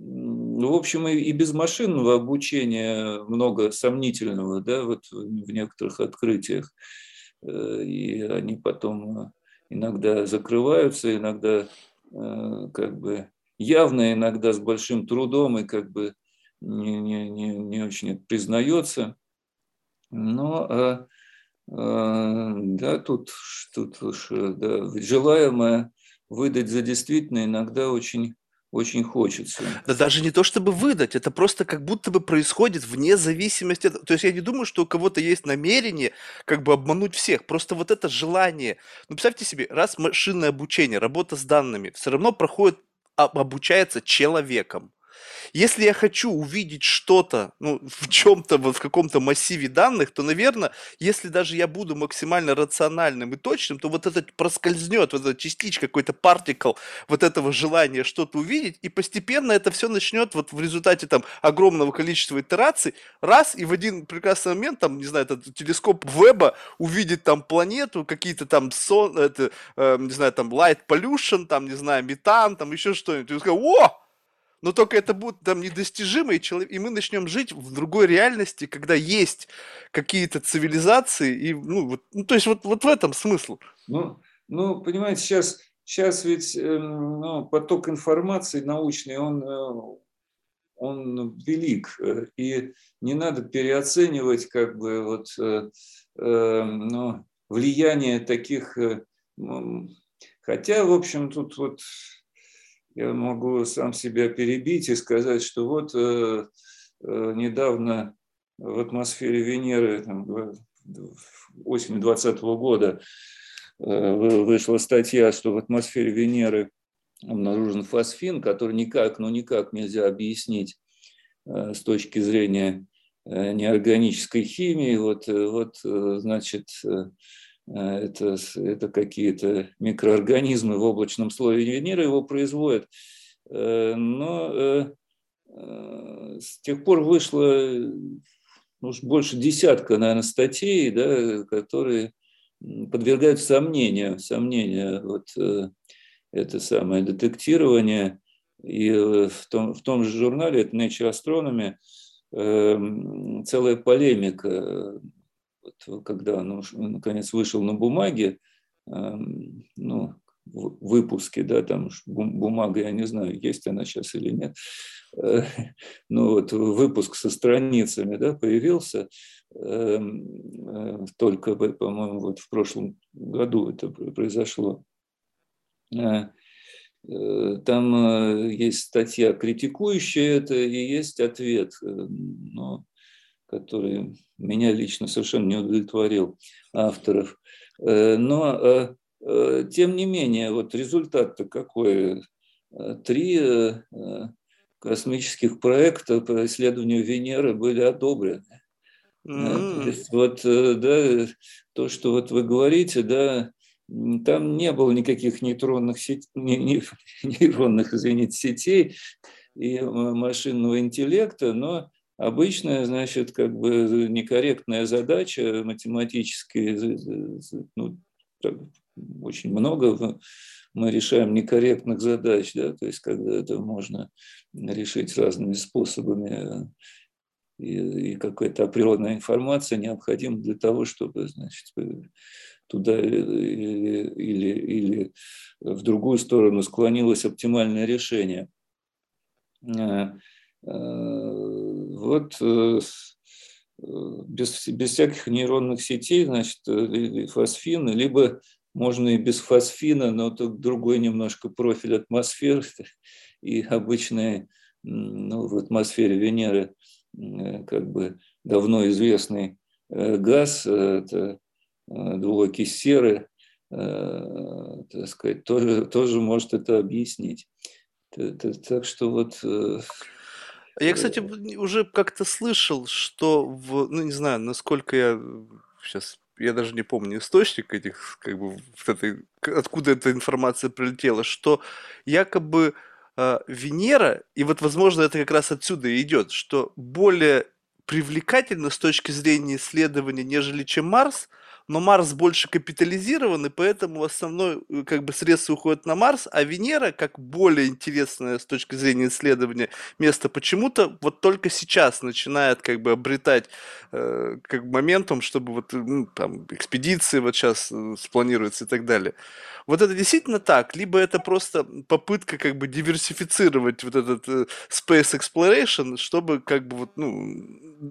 ну, в общем, и без машинного обучения много сомнительного, да, вот в некоторых открытиях. Э, и они потом иногда закрываются, иногда э, как бы явно, иногда с большим трудом и как бы не, не, не, не очень признается. Но а, а, да, тут, тут уж да, желаемое выдать за действительно иногда очень очень хочется. Да даже не то, чтобы выдать, это просто как будто бы происходит вне зависимости. То есть я не думаю, что у кого-то есть намерение как бы обмануть всех. Просто вот это желание. Ну, представьте себе, раз машинное обучение, работа с данными, все равно проходит, обучается человеком. Если я хочу увидеть что-то, ну, в чем-то, вот в каком-то массиве данных, то, наверное, если даже я буду максимально рациональным и точным, то вот это проскользнет, вот эта частичка, какой-то партикл вот этого желания что-то увидеть, и постепенно это все начнет вот в результате там огромного количества итераций, раз, и в один прекрасный момент, там, не знаю, этот телескоп Веба увидит там планету, какие-то там сон, это, э, не знаю, там light pollution, там, не знаю, метан, там еще что-нибудь, и скажет, о, но только это будет там недостижимо, и, человек, и мы начнем жить в другой реальности, когда есть какие-то цивилизации, и, ну, вот, ну, то есть вот, вот в этом смысл. Ну, ну, понимаете, сейчас, сейчас ведь э, ну, поток информации научный, он, э, он велик, э, и не надо переоценивать как бы вот, э, э, ну, влияние таких... Хотя, в общем, тут вот я могу сам себя перебить и сказать, что вот э, э, недавно в атмосфере Венеры, там, осенью 2020 года, э, вышла статья, что в атмосфере Венеры обнаружен фосфин, который никак, ну никак нельзя объяснить с точки зрения неорганической химии. Вот, вот значит, Э, это, это какие-то микроорганизмы в облачном слое Венеры его производят. Э, но э, с тех пор вышло может, больше десятка, наверное, статей, да, которые подвергают сомнению, сомнению вот это самое детектирование. И в том, в том же журнале, это Nature Astronomy, целая полемика вот, когда он наконец вышел на бумаге, эм, ну, выпуске, да, там бумага, я не знаю, есть она сейчас или нет, э, ну вот выпуск со страницами, да, появился эм, э, только, по-моему, вот в прошлом году это произошло. Э, там есть статья, критикующая это, и есть ответ. Но который меня лично совершенно не удовлетворил авторов. Э, но, э, э, тем не менее, вот результат-то какой? три космических проекта по исследованию Венеры были одобрены. Mm-hmm. То есть вот, да, то, что вот вы говорите, да, там не было никаких нейтронных, сетей, нейронных извините, сетей и машинного интеллекта, но обычная, значит, как бы некорректная задача математическая, ну, очень много мы решаем некорректных задач, да, то есть когда это можно решить разными способами, и, и какая-то природная информация необходима для того, чтобы, значит, туда или, или, или в другую сторону склонилось оптимальное решение. А, вот э, без, без всяких нейронных сетей, значит, фосфины, либо можно и без фосфина, но тут другой немножко профиль атмосферы и обычная ну, в атмосфере Венеры э, как бы давно известный э, газ, это Э, двуокись серы, э, так сказать, тоже, тоже может это объяснить. Так что вот... Э, я, кстати, уже как-то слышал, что в, ну не знаю, насколько я сейчас, я даже не помню источник этих, как бы, вот этой, откуда эта информация прилетела, что якобы э, Венера, и вот, возможно, это как раз отсюда идет, что более привлекательно с точки зрения исследования, нежели чем Марс, но Марс больше капитализирован, и поэтому основной э, как бы средства уходят на Марс, а Венера, как более интересное с точки зрения исследования место, почему-то вот только сейчас начинает как бы обретать э, как моментом, чтобы вот ну, там экспедиции вот сейчас э, спланируются и так далее. Вот это действительно так, либо это просто попытка как бы диверсифицировать вот этот э, space exploration, чтобы как бы вот, ну,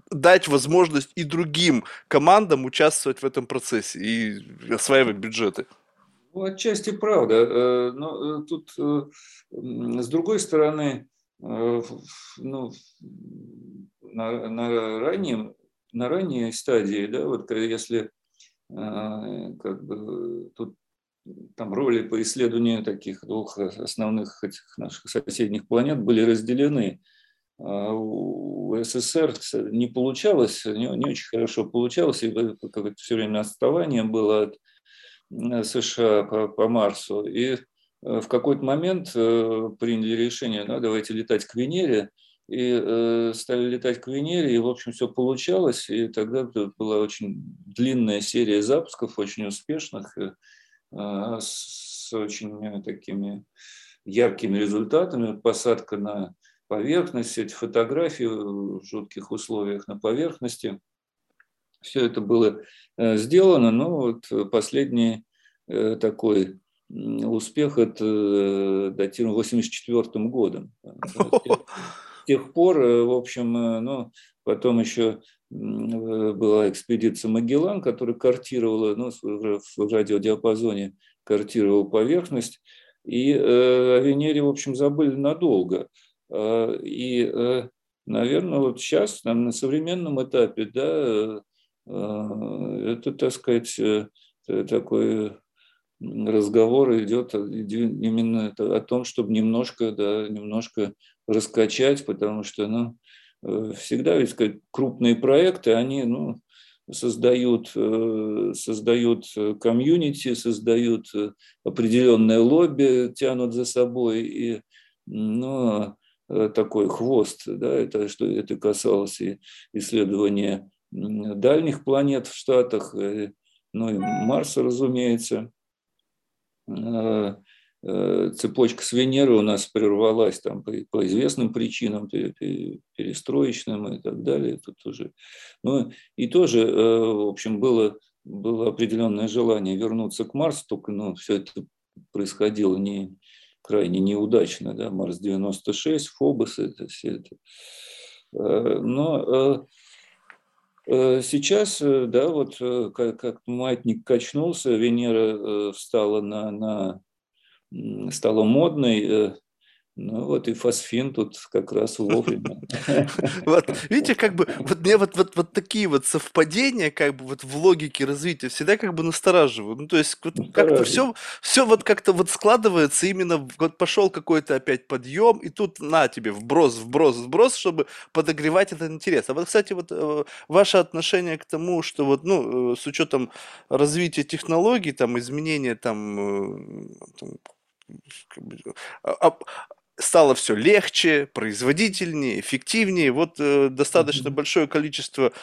дать возможность и другим командам участвовать в этом процессе и осваивать бюджеты. Ну, отчасти правда. Э, но э, тут с другой стороны, ну, на, на, раннем, на ранней стадии, да, вот если как бы тут там роли по исследованию таких двух основных наших соседних планет были разделены. А у СССР не получалось, не, не очень хорошо получалось, и какое-то все время отставание было от э, США по, по Марсу. И э, в какой-то момент э, приняли решение, ну, давайте летать к Венере, и стали летать к Венере, и, в общем, все получалось, и тогда была очень длинная серия запусков, очень успешных, а, с очень такими яркими результатами. Посадка на поверхность, эти фотографии в жутких условиях на поверхности. Все это было э, сделано, но вот последний э, такой успех это э, датирован 84 годом. С тех пор, в общем, ну, потом еще была экспедиция Магеллан, которая картировала, ну, в радиодиапазоне картировала поверхность, и э, о Венере, в общем, забыли надолго. А, и, э, наверное, вот сейчас, на современном этапе, да, э, это, так сказать, такой разговор идет именно о том, чтобы немножко, да, немножко раскачать, потому что, ну, Э, всегда ведь сказать, крупные проекты, они ну, создают, э, создают комьюнити, создают определенное лобби, тянут за собой и ну, такой хвост, да, это, что это касалось и исследования дальних планет в Штатах, ну и Марса, разумеется. Э, цепочка с Венеры у нас прервалась там по, по известным причинам, перестроечным и так далее. Тут уже. Ну и тоже, э, в общем, было, было определенное желание вернуться к Марсу, только ну, все это происходило не, крайне неудачно. Да? Марс-96, Фобос, это все это. Э, но Сейчас, да, вот как, как маятник качнулся, Венера встала на, на стала модной, э, Ну вот и фосфин тут как раз вовремя. Вот, видите, как бы, вот мне вот, вот, вот такие вот совпадения, как бы вот в логике развития всегда как бы настораживают. Ну, то есть вот как-то все, все вот как-то вот складывается именно, вот пошел какой-то опять подъем, и тут на тебе вброс, вброс, вброс, чтобы подогревать этот интерес. А вот, кстати, вот э, ваше отношение к тому, что вот, ну, э, с учетом развития технологий, там, изменения там, э, там а, а, стало все легче, производительнее, эффективнее. Вот э, достаточно большое количество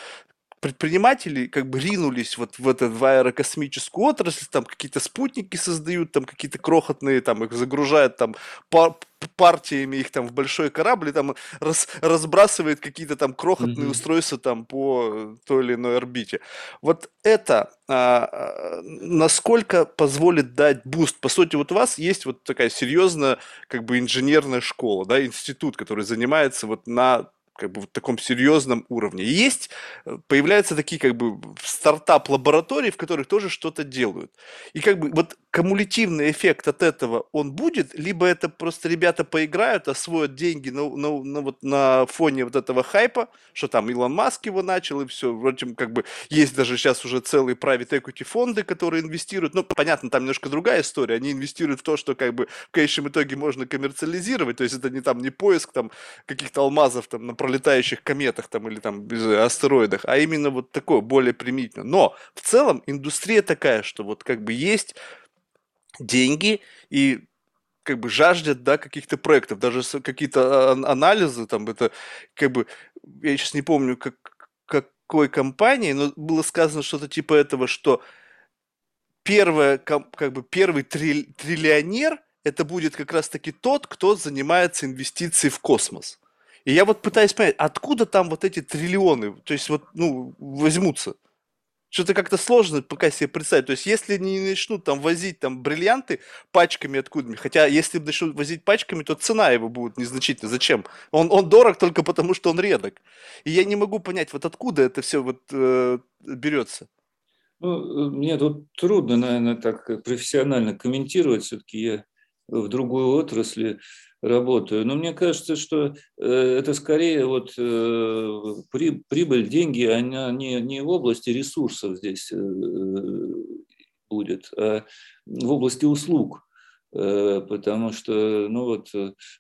предприниматели как бы ринулись вот в, эту в аэрокосмическую отрасль, там какие-то спутники создают, там какие-то крохотные, там их загружают там пар партиями их там в большой корабль, и там раз, разбрасывает какие-то там крохотные mm-hmm. устройства там по той или иной орбите. Вот это а, а, насколько позволит дать boost? По сути, вот у вас есть вот такая серьезная как бы инженерная школа, да, институт, который занимается вот на как бы в таком серьезном уровне. И есть, э, появляются такие как бы стартап-лаборатории, в которых тоже что-то делают. И как бы вот кумулятивный эффект от этого он будет, либо это просто ребята поиграют, освоят деньги на, на, на, вот, на фоне вот этого хайпа, что там Илон Маск его начал, и все. Вроде как бы есть даже сейчас уже целые private equity фонды, которые инвестируют. Ну, понятно, там немножко другая история. Они инвестируют в то, что как бы в конечном итоге можно коммерциализировать. То есть это не там не поиск там каких-то алмазов там на пролетающих кометах там или там астероидах, а именно вот такое, более примитивно. Но в целом индустрия такая, что вот как бы есть деньги и как бы жаждет, да, каких-то проектов, даже какие-то а, анализы, там, это, как бы, я сейчас не помню, как, какой компании, но было сказано что-то типа этого, что первое, как бы, первый триллионер, это будет как раз-таки тот, кто занимается инвестицией в космос. И я вот пытаюсь понять, откуда там вот эти триллионы, то есть вот, ну, возьмутся что-то как-то сложно пока себе представить. То есть, если не начнут там возить там бриллианты пачками откуда-нибудь, хотя если начнут возить пачками, то цена его будет незначительна. Зачем? Он, он дорог только потому, что он редок. И я не могу понять, вот откуда это все вот э, берется. Ну, мне тут трудно, наверное, так профессионально комментировать. Все-таки я в другой отрасли работаю. Но мне кажется, что э, это скорее вот э, прибыль, деньги, она не, не в области ресурсов здесь э, будет, а в области услуг. Потому что, ну вот,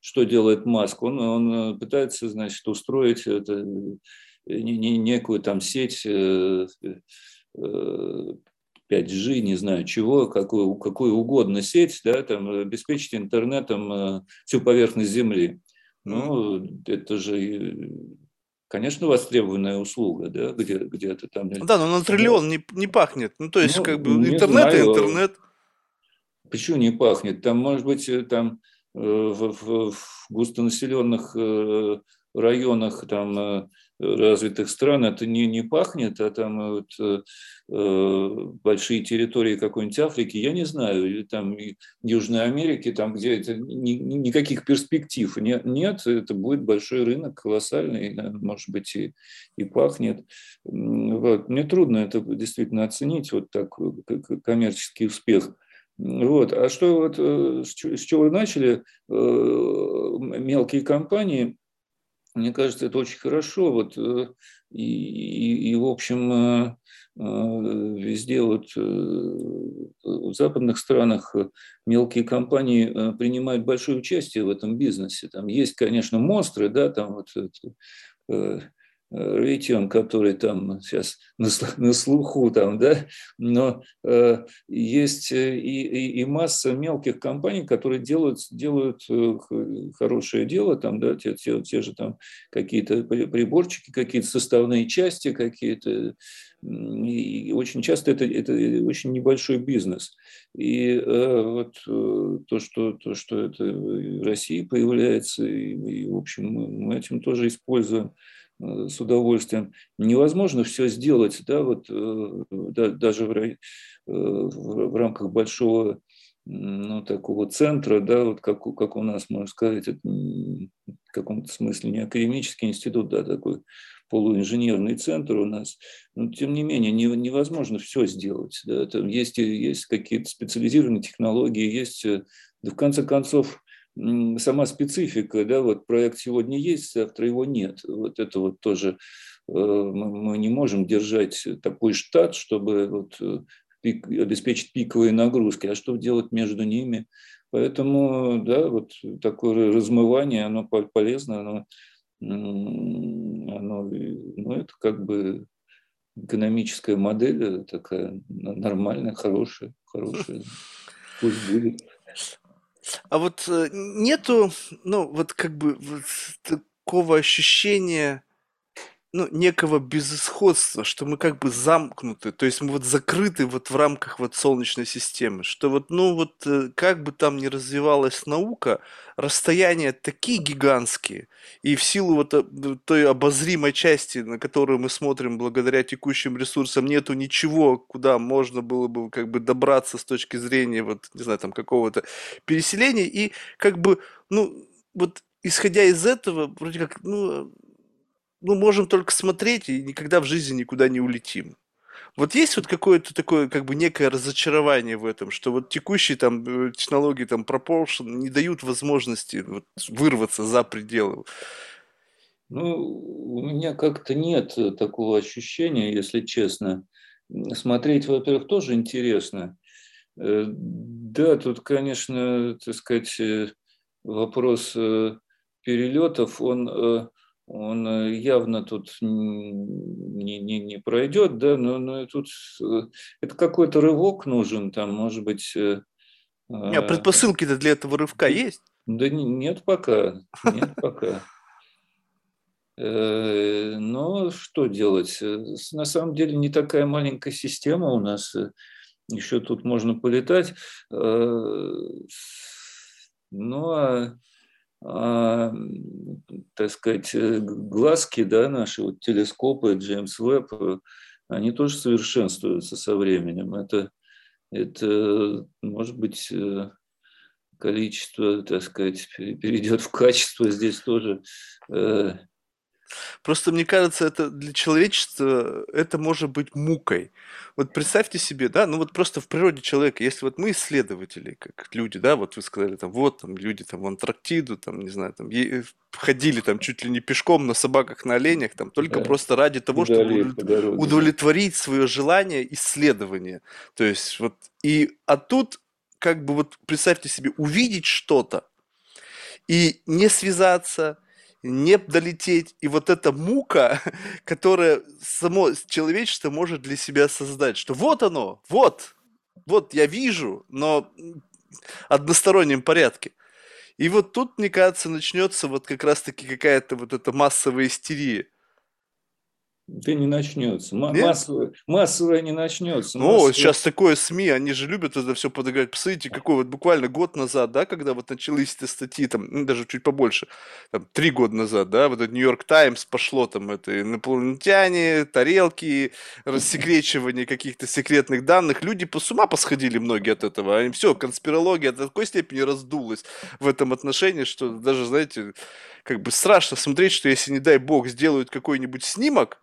что делает Маск? Он, он пытается, значит, устроить это, некую там сеть 5G, не знаю чего, какую, какую угодно сеть, да, там, обеспечить интернетом э, всю поверхность Земли. Ну, это же, конечно, востребованная услуга, да, где, где-то там. Да, но на триллион не, не пахнет. Ну, то есть, ну, как бы, интернет знаю, и интернет. Почему не пахнет? Там, может быть, э, там э, в, в, в густонаселенных районах там развитых стран это не, не пахнет, а там вот, э, э, большие территории какой-нибудь Африки, я не знаю, или там Южной Америки, там, где это ни, никаких перспектив нет, нет, это будет большой рынок, колоссальный, может быть, и, и пахнет. Вот. Мне трудно это действительно оценить, вот так, коммерческий успех. Вот. А что вот, э, с чего вы начали? Э, мелкие компании, мне кажется, это очень хорошо. Вот, э, и, и, и, в общем, э, э, везде вот в западных странах мелкие компании принимают большое участие в этом бизнесе. Там есть, конечно, монстры, да, там вот Ритион, который там сейчас на, слуху, там, да, но э, есть и, и, и масса мелких компаний, которые делают, делают э, хорошее дело, там, да, те, те, те же там какие-то приборчики, какие-то составные части какие-то, и очень часто это, это очень небольшой бизнес. И э, вот э, то, что, то, что это в России появляется, и, и в общем, мы, мы этим тоже используем. Э, с удовольствием. Невозможно все сделать, да, вот э, да, даже в, э, в рамках большого ну, такого центра, да, вот как, как у нас, можно сказать, это в каком-то смысле не академический институт, да, такой полуинженерный центр у нас, но тем не менее не, невозможно все сделать. Да, там есть, есть какие-то специализированные технологии, есть, да, в конце концов, сама специфика, да, вот проект сегодня есть, завтра его нет. Вот это вот тоже э, мы не можем держать такой штат, чтобы вот э, пик, обеспечить пиковые нагрузки, а что делать между ними? Поэтому, да, вот такое размывание, оно полезно, оно, оно ну, это как бы экономическая модель такая нормальная, хорошая, хорошая. Пусть будет. А вот э, нету, ну, вот как бы вот такого ощущения, ну, некого безысходства, что мы как бы замкнуты, то есть мы вот закрыты вот в рамках вот Солнечной системы, что вот, ну, вот э, как бы там ни развивалась наука, расстояния такие гигантские, и в силу вот э, той обозримой части, на которую мы смотрим благодаря текущим ресурсам, нету ничего, куда можно было бы как бы добраться с точки зрения вот, не знаю, там какого-то переселения, и как бы, ну, вот исходя из этого, вроде как, ну, ну, можем только смотреть и никогда в жизни никуда не улетим. Вот есть вот какое-то такое, как бы некое разочарование в этом, что вот текущие там э, технологии, там, propulsion не дают возможности вот, вырваться за пределы. Ну, у меня как-то нет такого ощущения, если честно. Смотреть, во-первых, тоже интересно. Э, да, тут, конечно, так сказать, э, вопрос перелетов, он он э, явно тут не, не, не пройдет, да, но, но тут э, это какой-то рывок нужен, там, может быть... Э, а предпосылки-то для этого рывка есть? Да нет пока, нет пока. Но что делать? На самом деле не такая маленькая система у нас. Еще тут можно полетать. Ну, а так сказать, э, глазки, да, наши вот телескопы, Джеймс Веб, э, они тоже совершенствуются со временем. Это, это может быть, э, количество, так сказать, перейдет в качество здесь тоже Просто мне кажется, это для человечества это может быть мукой. Вот представьте себе, да, ну вот просто в природе человека, если вот мы исследователи, как люди, да, вот вы сказали, там, вот, там, люди там в Антарктиду, там, не знаю, там, ходили там чуть ли не пешком на собаках, на оленях, там, только да. просто ради того, чтобы удовлетворить свое желание исследования. То есть вот, и, а тут, как бы вот представьте себе, увидеть что-то, и не связаться, не долететь. И вот эта мука, которая само человечество может для себя создать, что вот оно, вот, вот я вижу, но одностороннем порядке. И вот тут, мне кажется, начнется вот как раз-таки какая-то вот эта массовая истерия. Да не начнется. М- массовое, массовое не начнется. Ну, массовое... сейчас такое СМИ, они же любят это все подыграть. Посмотрите, какой вот буквально год назад, да, когда вот начались эти статьи, там, ну, даже чуть побольше, там, три года назад, да, вот этот Нью-Йорк Таймс пошло, там, это инопланетяне, тарелки, рассекречивание каких-то секретных данных. Люди по с ума посходили многие от этого. Они все, конспирология до такой степени раздулась в этом отношении, что даже, знаете, как бы страшно смотреть, что если, не дай бог, сделают какой-нибудь снимок,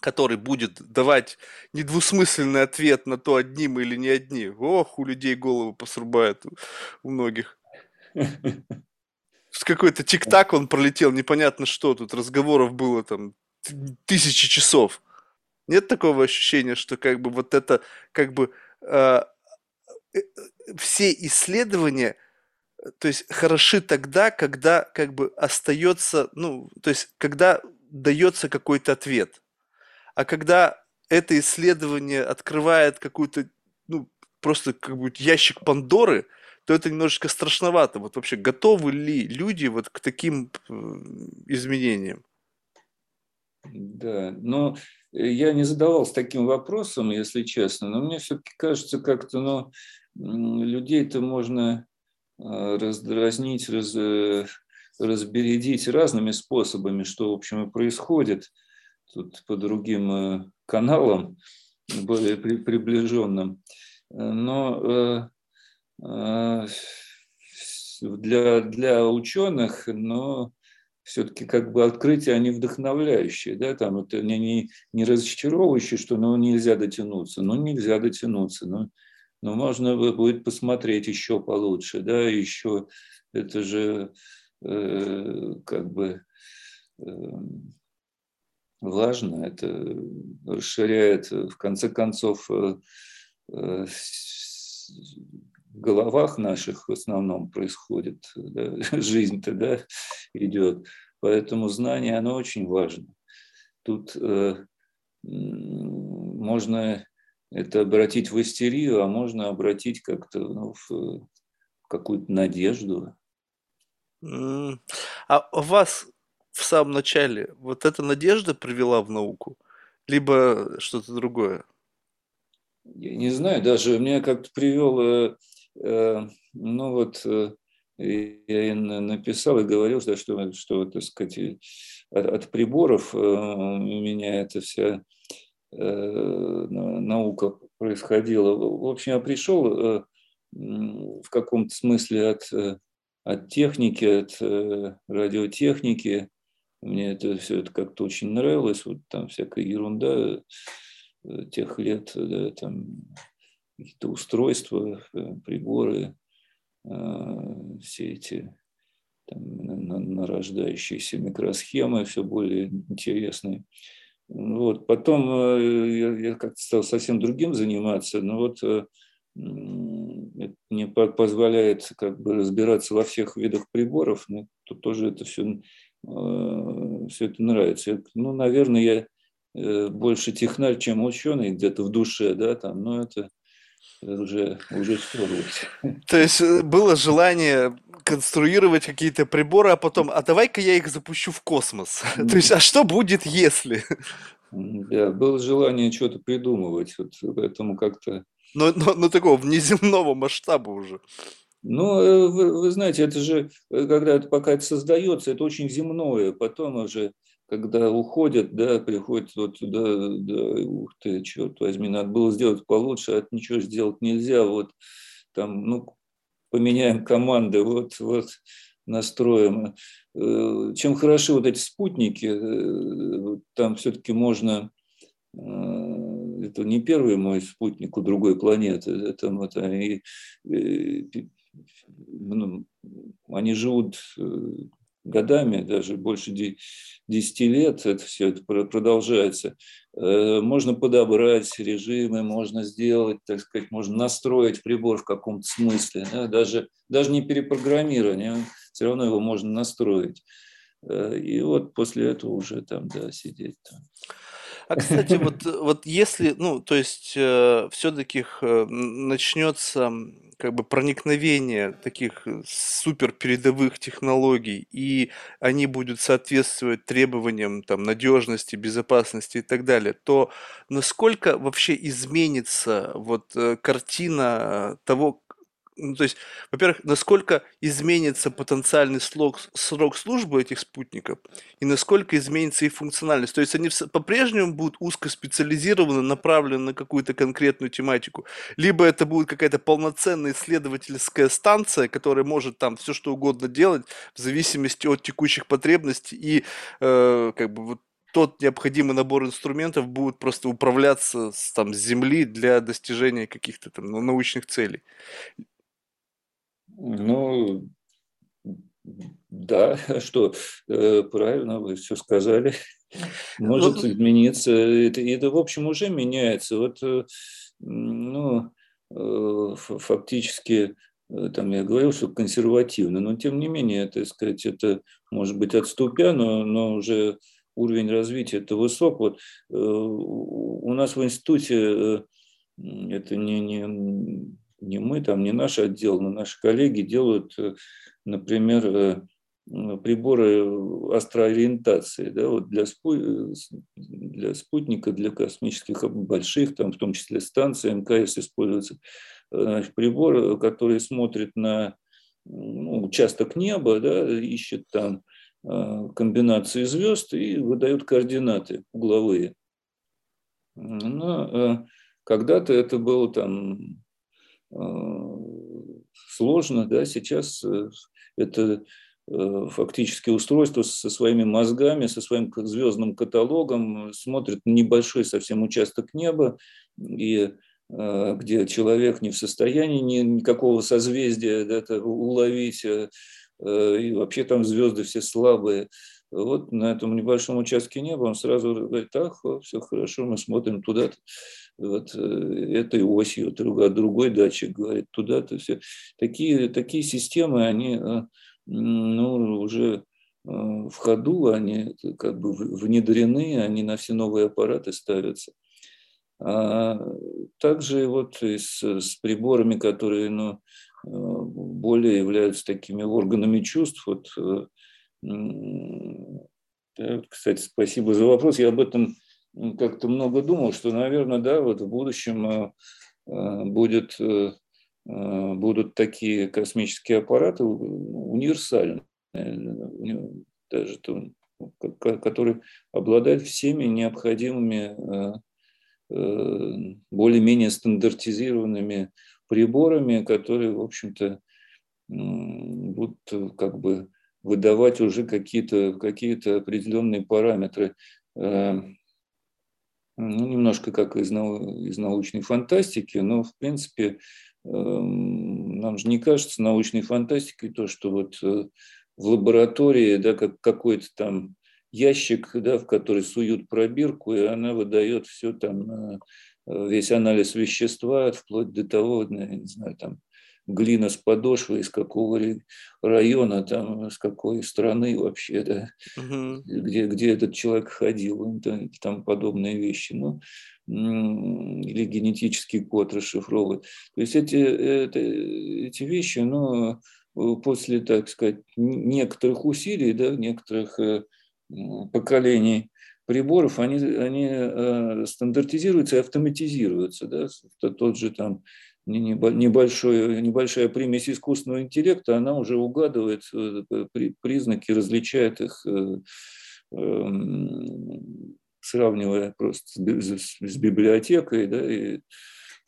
который будет давать недвусмысленный ответ на то, одним или не одни. Ох, у людей голову посрубает у многих. Какой-то тик-так он пролетел, непонятно что, тут разговоров было там тысячи часов. Нет такого ощущения, что как бы вот это, как бы э, э, все исследования, то есть хороши тогда, когда как бы остается, ну, то есть когда дается какой-то ответ. А когда это исследование открывает какую-то, ну, просто как бы ящик Пандоры, то это немножечко страшновато. Вот вообще готовы ли люди вот к таким э, изменениям? Да, но я не задавался таким вопросом, если честно, но мне все-таки кажется, как-то, ну, людей-то можно э, раздразнить, раз, э, разбередить разными способами, что, в общем, и происходит – тут по другим э, каналам, более приближенным. Но э, э, для, для ученых, но все-таки как бы открытия, они вдохновляющие, да, там это не, не, не разочаровывающие, что ну, нельзя дотянуться, ну нельзя дотянуться, ну, но можно будет посмотреть еще получше, да, еще это же э, как бы э, важно, это расширяет, в конце концов, э, э, в головах наших в основном происходит, да, жизнь-то да, идет. Поэтому знание, оно очень важно. Тут э, можно это обратить в истерию, а можно обратить как-то ну, в, какую-то надежду. А вас в самом начале вот эта надежда привела в науку, либо что-то другое? Я не знаю, даже меня как-то привел, э, э, ну вот, э, я и написал и говорил, что, что, что так сказать, от, от приборов у меня эта вся наука происходила. В общем, я пришел в каком-то смысле от, от техники, от радиотехники, мне это все это как-то очень нравилось, вот там всякая ерунда э, тех лет, да, там какие-то устройства, э, приборы, э, все эти там, нарождающиеся микросхемы, все более интересные. Вот. Потом я, я как-то стал совсем другим заниматься, но вот это мне позволяет как бы разбираться во всех видах приборов, но тут тоже это все Э, все это нравится. Ну, наверное, я э, больше технарь, чем ученый где-то в душе, да, там, но это уже, уже стерлось. То есть э, было желание конструировать какие-то приборы, а потом, а давай-ка я их запущу в космос. То есть, а что будет, если? Да, было желание что-то придумывать, вот поэтому как-то... Но, но, но такого внеземного масштаба уже. Ну, э, вы, вы знаете, это же, э, когда это пока это создается, это очень земное. Потом уже, когда уходят, да, приходят вот туда, да, ух ты, черт возьми, надо было сделать получше, а ничего сделать нельзя. Вот там, ну, поменяем команды, вот, вот настроим. Э, чем хороши вот эти спутники, там все-таки можно это не первый мой спутник у другой планеты, это вот они ну, они живут э, годами, даже больше 10 лет это все это продолжается. Э, можно подобрать режимы, можно сделать, так сказать, можно настроить прибор в каком-то смысле, да, даже, даже не перепрограммирование, все равно его можно настроить. Э, и вот после этого уже там, да, сидеть там. А, кстати, вот, вот если, ну, то есть, э, все-таки э, начнется как бы проникновение таких э, супер передовых технологий, и они будут соответствовать требованиям там, надежности, безопасности и так далее, то насколько вообще изменится вот э, картина того, ну, то есть, во-первых, насколько изменится потенциальный срок, срок службы этих спутников и насколько изменится их функциональность. То есть они по-прежнему будут узкоспециализированы, направлены на какую-то конкретную тематику, либо это будет какая-то полноценная исследовательская станция, которая может там все что угодно делать в зависимости от текущих потребностей и э, как бы вот тот необходимый набор инструментов будет просто управляться с, там, с Земли для достижения каких-то там ну, научных целей. Ну, да, что, э, правильно, вы все сказали. Может ну, измениться. Это, это, в общем, уже меняется. Вот, э, ну, э, фактически, там я говорил, что консервативно, но тем не менее, так сказать, это может быть отступя, но, но уже уровень развития это высок. Вот у нас в институте это не, не не мы, там не наш отдел, но наши коллеги делают, э, например, э, приборы астроориентации да, вот для, спу... для спутника, для космических больших, там, в том числе станции МКС используются значит, прибор, который смотрит на ну, участок неба, да, ищет там э, комбинации звезд и выдает координаты угловые. Но когда-то это было там Э, сложно, да, сейчас э, это э, фактически устройство со своими мозгами, со своим звездным каталогом, смотрит на небольшой совсем участок неба и где человек не в состоянии ни, никакого созвездия да, уловить, и вообще там звезды все слабые. Вот на этом небольшом участке неба он сразу говорит, так, все хорошо, мы смотрим туда-то вот этой осью, другой датчик говорит туда-то все. Такие, такие системы, они ну, уже в ходу, они как бы внедрены, они на все новые аппараты ставятся. А также вот с, с приборами, которые ну, более являются такими органами чувств. Вот, кстати, спасибо за вопрос. Я об этом как-то много думал, что, наверное, да, вот в будущем будет, будут такие космические аппараты универсальные даже который обладает всеми необходимыми э, э, более-менее стандартизированными приборами, которые, в общем-то, будут как бы выдавать уже какие-то какие определенные параметры. Э, ну, немножко как из, из научной фантастики, но, в принципе, нам же не кажется научной фантастикой то, что вот в лаборатории, да, как какой-то там ящик, да, в который суют пробирку, и она выдает все там, э, весь анализ вещества, вплоть до того, не знаю, там, глина с подошвой, из какого района, там, с какой страны вообще, да, угу. где, где этот человек ходил, там, там подобные вещи, ну, или генетический код расшифровывать. То есть эти, это, эти вещи, ну, после, так сказать, некоторых усилий, да, некоторых э, поколений приборов, они, они э, стандартизируются и автоматизируются. Да? Тот же там небольшой, небольшая примесь искусственного интеллекта, она уже угадывает признаки, различает их, эм, сравнивая просто с библиотекой, да, и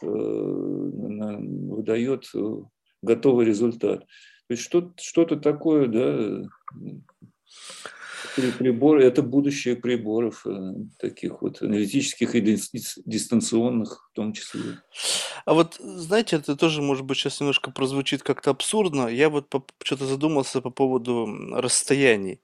выдает готовый результат. То есть что, что-то такое, да, приборы, это будущее приборов, э, таких вот аналитических и дистанционных в том числе. А вот, знаете, это тоже, может быть, сейчас немножко прозвучит как-то абсурдно. Я вот что-то задумался по поводу расстояний.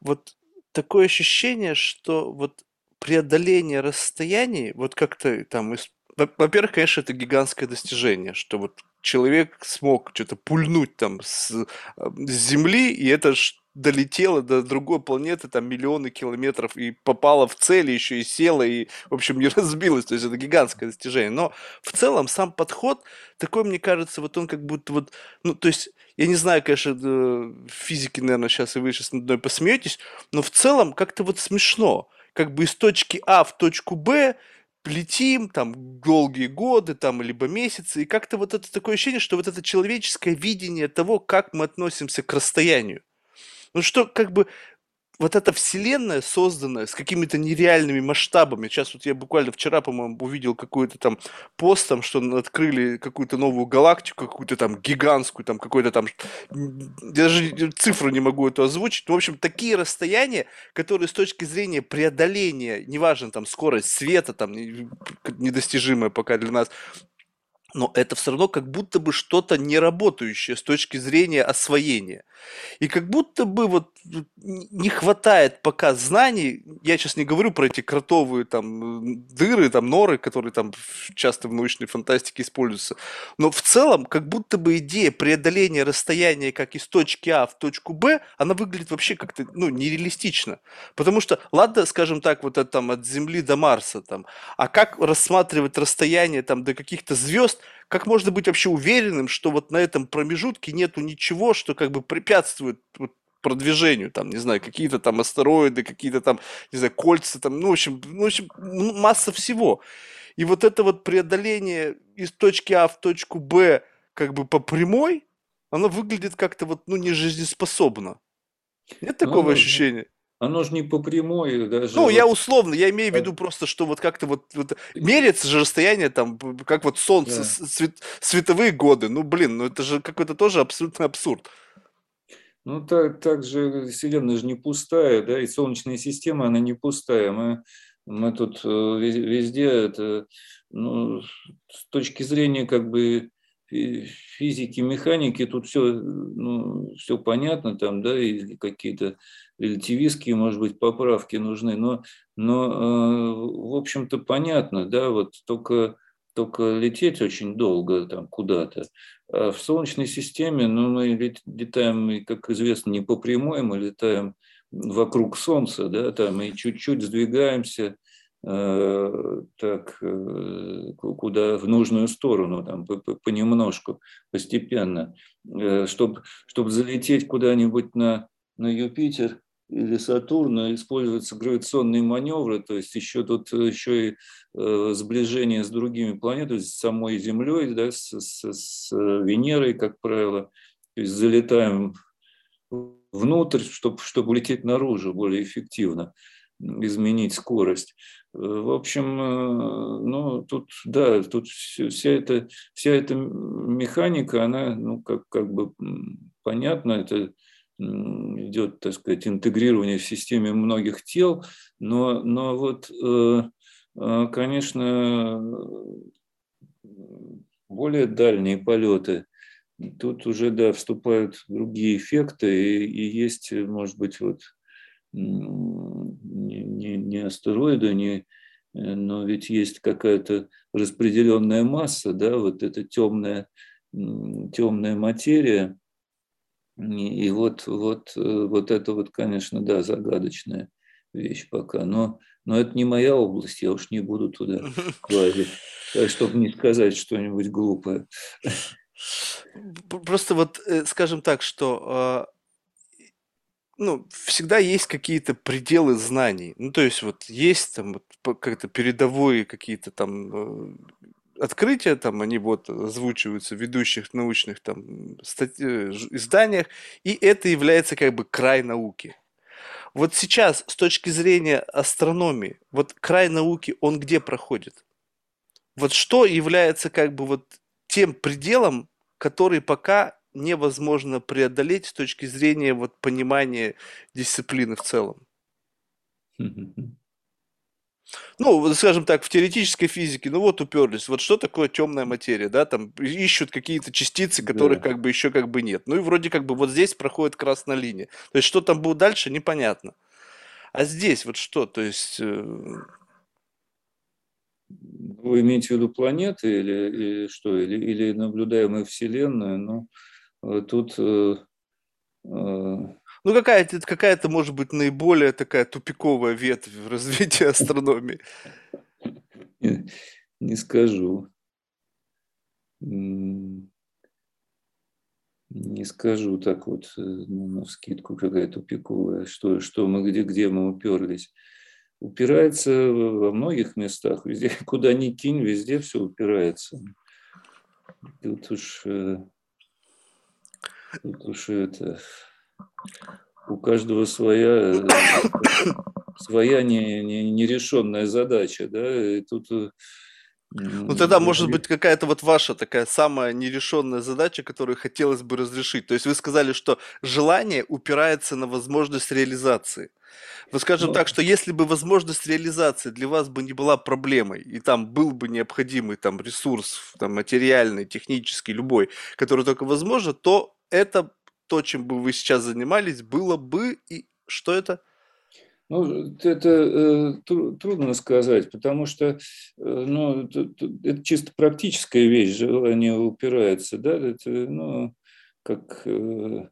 Вот такое ощущение, что вот преодоление расстояний, вот как-то там, во-первых, конечно, это гигантское достижение, что вот человек смог что-то пульнуть там с, с Земли, и это ж долетело до другой планеты, там миллионы километров, и попало в цель, еще и села, и, в общем, не разбилось. То есть это гигантское достижение. Но в целом сам подход такой, мне кажется, вот он как будто вот, ну, то есть, я не знаю, конечно, физики, наверное, сейчас и вы сейчас над мной посмеетесь, но в целом как-то вот смешно. Как бы из точки А в точку Б летим там долгие годы, там, либо месяцы, и как-то вот это такое ощущение, что вот это человеческое видение того, как мы относимся к расстоянию. Ну что, как бы, вот эта вселенная, созданная с какими-то нереальными масштабами. Сейчас вот я буквально вчера, по-моему, увидел какой-то там пост, там, что открыли какую-то новую галактику, какую-то там гигантскую, там какой-то там... Даже цифру не могу эту озвучить. Ну, в общем, такие расстояния, которые с точки зрения преодоления, неважно, там, скорость света, там, недостижимая пока для нас, но это все равно как будто бы что-то неработающее с точки зрения освоения. И как будто бы вот не хватает пока знаний, я сейчас не говорю про эти кротовые там дыры, там норы, которые там часто в научной фантастике используются, но в целом как будто бы идея преодоления расстояния как из точки А в точку Б, она выглядит вообще как-то ну, нереалистично. Потому что, ладно, скажем так, вот это там от Земли до Марса, там, а как рассматривать расстояние там до каких-то звезд, как можно быть вообще уверенным, что вот на этом промежутке нету ничего, что как бы препятствует вот, продвижению, там, не знаю, какие-то там астероиды, какие-то там, не знаю, кольца, там, ну, в общем, ну, в общем, масса всего. И вот это вот преодоление из точки А в точку Б как бы по прямой, оно выглядит как-то вот, ну, не жизнеспособно. Нет такого ну, ощущения? Оно же не по прямой даже. Ну, вот... я условно, я имею в виду просто, что вот как-то вот, вот меряется же расстояние там, как вот солнце, да. свет, световые годы. Ну, блин, ну это же какой-то тоже абсолютно абсурд. Ну, так, так же Вселенная же не пустая, да, и Солнечная система, она не пустая. Мы Мы тут везде это, ну, с точки зрения как бы физики, механики, тут все, ну, все понятно, там, да, и какие-то релятивистские, может быть, поправки нужны, но, но в общем-то, понятно, да, вот только только лететь очень долго там куда-то. А в Солнечной системе ну, мы летаем, как известно, не по прямой, мы летаем вокруг Солнца, да, там и чуть-чуть сдвигаемся э, так, э, куда в нужную сторону, там, понемножку, постепенно. Э, Чтобы чтоб залететь куда-нибудь на, на Юпитер, или Сатурна используются гравитационные маневры, то есть еще тут еще и э, сближение с другими планетами, с самой Землей, да, с, с, с Венерой, как правило. То есть залетаем внутрь, чтобы, чтобы улететь наружу более эффективно, изменить скорость. В общем, э, ну, тут, да, тут вся эта, вся эта механика, она, ну, как, как бы понятно, это идет, так сказать, интегрирование в системе многих тел, но, но вот, э, э, конечно, более дальние полеты, тут уже, да, вступают другие эффекты, и, и есть, может быть, вот не, не, не астероиды, не, но ведь есть какая-то распределенная масса, да, вот эта темная, темная материя, и вот, вот, э, вот это вот, конечно, да, загадочная вещь пока. Но, но это не моя область, я уж не буду туда лазить, чтобы не сказать что-нибудь глупое. Просто вот, э, скажем так, что а, ну, всегда есть какие-то пределы знаний. Ну, то есть вот есть там вот, как-то передовые какие-то там э, открытия, там они вот озвучиваются в ведущих научных там статьи, э, изданиях, и это является как бы край науки. Вот сейчас с точки зрения астрономии, вот край науки, он где проходит? Вот что является как бы вот тем пределом, который пока невозможно преодолеть с точки зрения вот понимания дисциплины в целом? Ну, скажем так, в теоретической физике, ну вот уперлись, вот что такое темная материя, да, там ищут какие-то частицы, которых да. как бы еще как бы нет. Ну и вроде как бы вот здесь проходит красная линия. То есть что там будет дальше, непонятно. А здесь вот что, то есть... Э, Вы имеете в виду планеты или, или что, или, или наблюдаемая Вселенная? Ну, тут э, ну, какая-то, какая-то, может быть, наиболее такая тупиковая ветвь в развитии астрономии. Не, не скажу. Не скажу так вот э, ну, на скидку какая тупиковая, что, что мы где, где мы уперлись. Упирается во многих местах, везде, куда ни кинь, везде все упирается. Тут уж, тут уж это у каждого своя, своя не, не, нерешенная задача, да, и тут э, ну тогда может быть какая-то вот ваша такая самая нерешенная задача, которую хотелось бы разрешить. То есть вы сказали, что желание упирается на возможность реализации. Вы скажем ну, так, что если бы возможность реализации для вас бы не была проблемой, и там был бы необходимый там ресурс, там материальный, технический, любой, который только возможно, то это то, чем бы вы сейчас занимались, было бы и что это? Ну, это э, трудно сказать, потому что э, ну, это, это чисто практическая вещь, желание упирается, да, это, ну, как, э,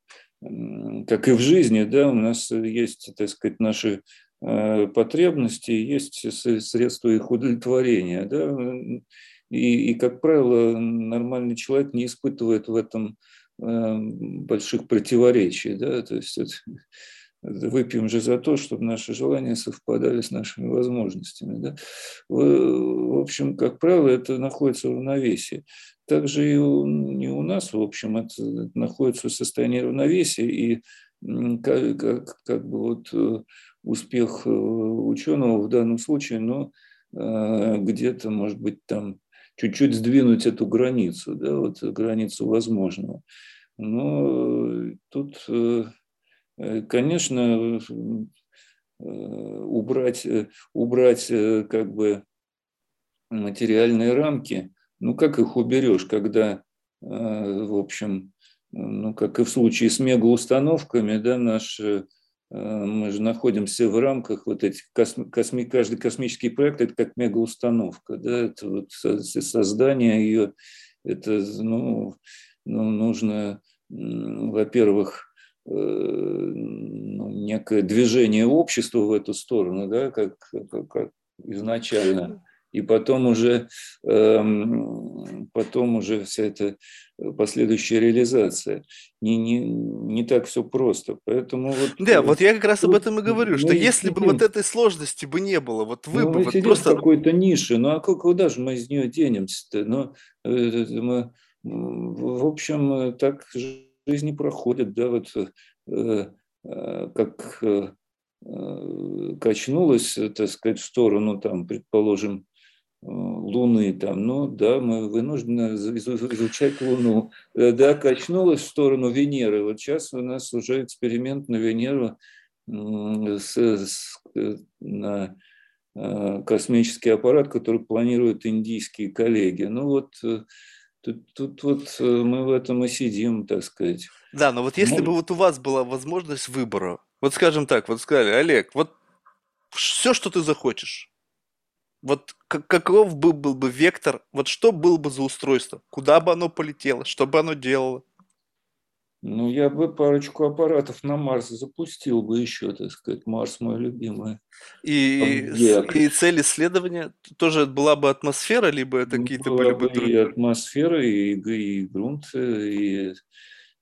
как и в жизни, да, у нас есть, так сказать, наши э, потребности, есть средства их удовлетворения, да, и, и, как правило, нормальный человек не испытывает в этом Эм, больших противоречий. Да? То есть это, выпьем же за то, чтобы наши желания совпадали с нашими возможностями. Да? В, общем, как правило, это находится в равновесии. Также и у, не у нас, в общем, это находится в состоянии равновесия, и как, как, как бы вот э, успех э, ученого в данном случае, но э, где-то, может быть, там чуть-чуть сдвинуть эту границу, да, вот границу возможного. Но тут, э, конечно, убрать, убрать как бы материальные рамки, ну как их уберешь, когда, в общем, ну как и в случае с мегаустановками, да, наш мы же находимся в рамках вот этих косми, каждый космический проект это как мегаустановка, да, это вот создание ее, это ну, ну нужно, во-первых, э, ну, некое движение общества в эту сторону, да, как, как, как изначально и потом уже, эм, потом уже вся эта последующая реализация. Не, не, не так все просто. Поэтому вот, да, э, вот я как раз об этом и говорю, что если сидим, бы вот этой сложности бы не было, вот вы ну, бы мы вот просто... в какой-то нише, ну а куда же мы из нее денемся-то? Ну, э, мы, в общем, так жизнь проходит, да, вот э, как качнулась, так сказать, в сторону, там, предположим, Луны, там, ну да, мы вынуждены изучать Луну. Э, да, качнулась в сторону Венеры. Вот сейчас у нас уже эксперимент на Венеру с, с, э, на э, космический аппарат, который планируют индийские коллеги. Ну вот тут, тут вот мы в этом и сидим, так сказать. Да, но вот если ну, бы вот у вас была возможность выбора, вот скажем так, вот сказали, Олег, вот все, что ты захочешь, вот каков был, был бы вектор, вот что было бы за устройство, куда бы оно полетело, что бы оно делало? Ну, я бы парочку аппаратов на Марс запустил бы еще, так сказать. Марс мой любимый. И, и цель исследования тоже была бы атмосфера, либо это ну, какие-то были бы другие? И атмосфера, и, и грунт, и,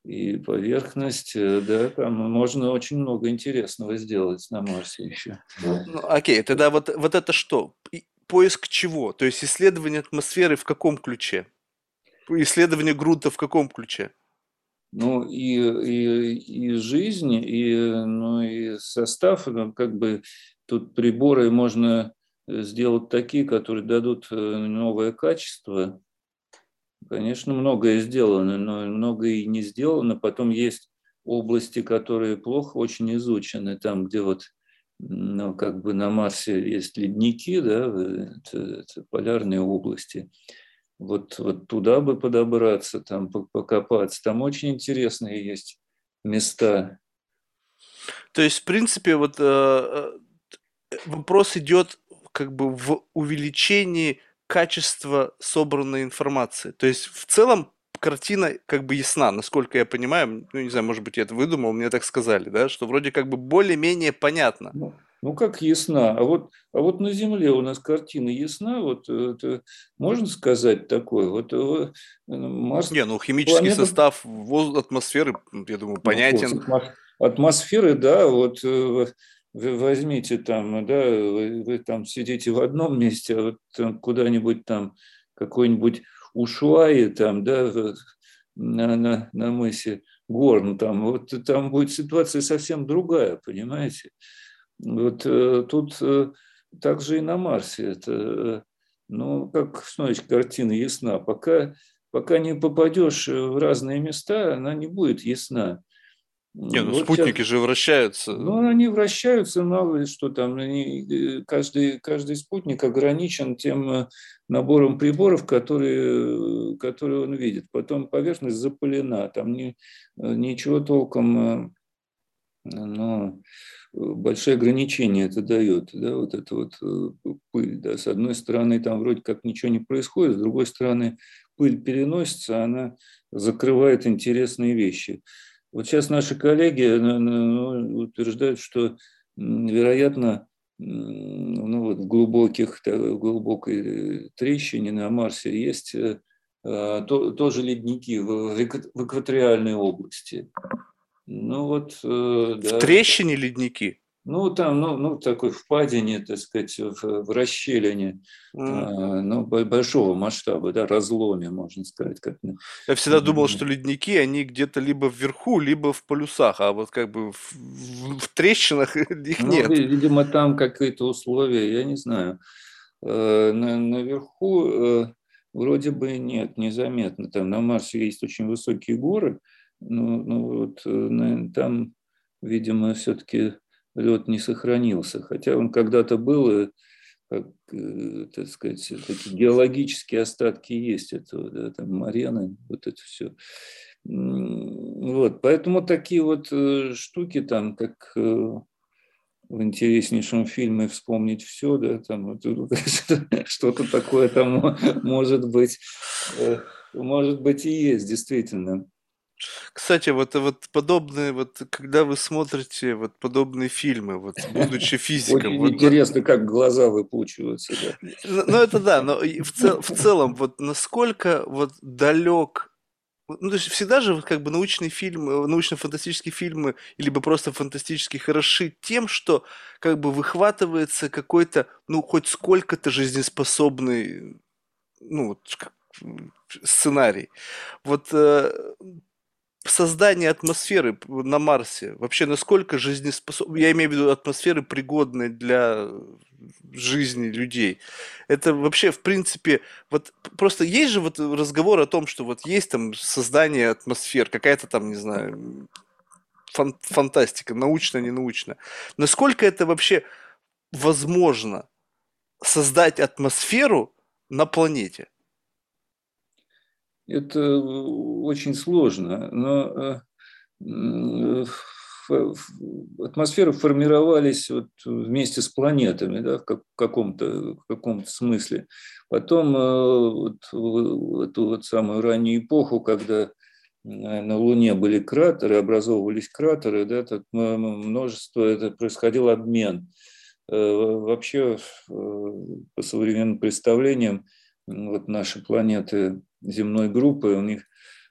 и поверхность. Да, там можно очень много интересного сделать на Марсе еще. Ну, окей, тогда вот, вот это что? поиск чего? То есть исследование атмосферы в каком ключе? Исследование грунта в каком ключе? Ну, и, и, и жизнь, и, ну, и состав, ну, как бы тут приборы можно сделать такие, которые дадут э, новое качество. Конечно, многое сделано, но многое и не сделано. Потом есть области, которые плохо очень изучены, там, где вот ну, как бы на Марсе есть ледники, да, это, это полярные области. Вот, вот туда бы подобраться, там покопаться. Там очень интересные есть места. То есть, в принципе, вот э, э вопрос идет как бы в увеличении качества собранной информации. То есть, в целом, картина как бы ясна, насколько я понимаю, ну, не знаю, может быть, я это выдумал, мне так сказали, да, что вроде как бы более-менее понятно. Ну, ну, как ясна? А вот, а вот на Земле у нас картина ясна, вот это, можно сказать такое? Вот э, Марс... Не, ну химический планета... состав воз... атмосферы, я думаю, ну, понятен. Ну, атмосферы, да, вот э, вы возьмите там, да, вы, вы там сидите в одном месте, а вот куда-нибудь там какой-нибудь Ушуаи там, да, на, на, на мысе Горн, там, вот там будет ситуация совсем другая, понимаете? Вот э, тут э, также и на Марсе это, э, ну, как, значит, картина ясна. Пока, пока не попадешь в разные места, она не будет ясна. Не, ну вот спутники сейчас, же вращаются. Ну, они вращаются, мало ли что там. Они, каждый, каждый спутник ограничен тем набором приборов, которые, которые он видит. Потом поверхность запылена, там ни, ничего толком, ну, большие ограничения это дает, да, вот это вот э, пыль, да, с одной стороны там вроде как ничего не происходит, с другой стороны пыль переносится, она закрывает интересные вещи. Вот сейчас наши коллеги ну, утверждают, что, вероятно, ну, вот в глубоких, глубокой трещине на Марсе есть э, а, то, тоже ледники в, в экваториальной области. Ну вот, э, да. В трещине ледники? Ну, там, ну, ну такой впадине, так сказать, в, в расщелине, mm. а, ну, большого масштаба, да, разломе, можно сказать. Как, Я всегда думал, что ледники, они где-то либо вверху, либо в полюсах, а вот как бы в, в, в трещинах их ну, нет. Видимо, там какие-то условия, я не знаю. Э, на, наверху э, вроде бы нет, незаметно. Там на Марсе есть очень высокие горы, ну, ну вот там, видимо, все-таки лед не сохранился. Хотя он когда-то был, как, так сказать, такие геологические остатки есть этого, да, там Марены, вот это все. Вот, поэтому такие вот штуки там, как в интереснейшем фильме «Вспомнить все», да, там что-то такое там может быть, э, может быть и есть, действительно. Кстати, вот, вот подобные, вот когда вы смотрите вот подобные фильмы, вот будучи физиком. Очень вот, интересно, как глаза выпучиваются. Да. Ну, ну это да, но в, цел, в целом, вот насколько вот далек ну, то есть всегда же как бы научные фильмы, научно-фантастические фильмы, либо просто фантастические хороши тем, что как бы выхватывается какой-то, ну, хоть сколько-то жизнеспособный, ну, вот, сценарий. Вот э, создание атмосферы на Марсе, вообще насколько жизнеспособны, я имею в виду атмосферы, пригодной для жизни людей. Это вообще, в принципе, вот просто есть же вот разговор о том, что вот есть там создание атмосфер, какая-то там, не знаю, фан фантастика, научно, не научно. Насколько это вообще возможно создать атмосферу на планете? Это э, очень сложно, но э, атмосферы формировались вот вместе с планетами, да, в каком-то каком смысле. Потом э, вот, эту вот самую раннюю эпоху, когда на Луне были кратеры, образовывались кратеры, да, так множество, это происходил обмен. Вообще, по современным представлениям, вот наши планеты земной группы, у них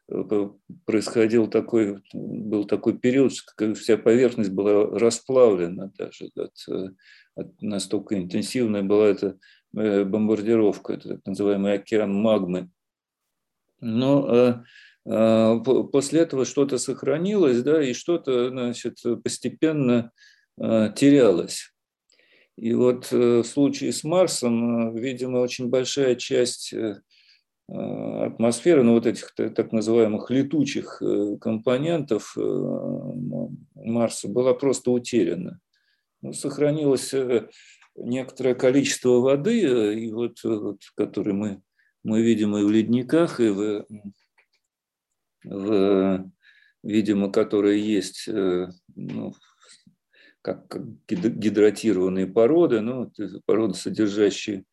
э, происходил такой, был такой период, когда вся поверхность была расплавлена даже, от, э, от, настолько интенсивная была эта э, бомбардировка, это так называемый океан магмы. Но после этого что-то сохранилось, да, и что-то, значит, постепенно терялось. И вот в случае с Марсом, видимо, очень большая часть атмосферы, ну вот этих так называемых летучих э, компонентов э, Марса была просто утеряна. Ну, сохранилось некоторое количество воды, и вот, вот, которые мы, мы видим и в ледниках, и в, в видимо, которые есть ну, как гидратированные породы, ну, породы, содержащие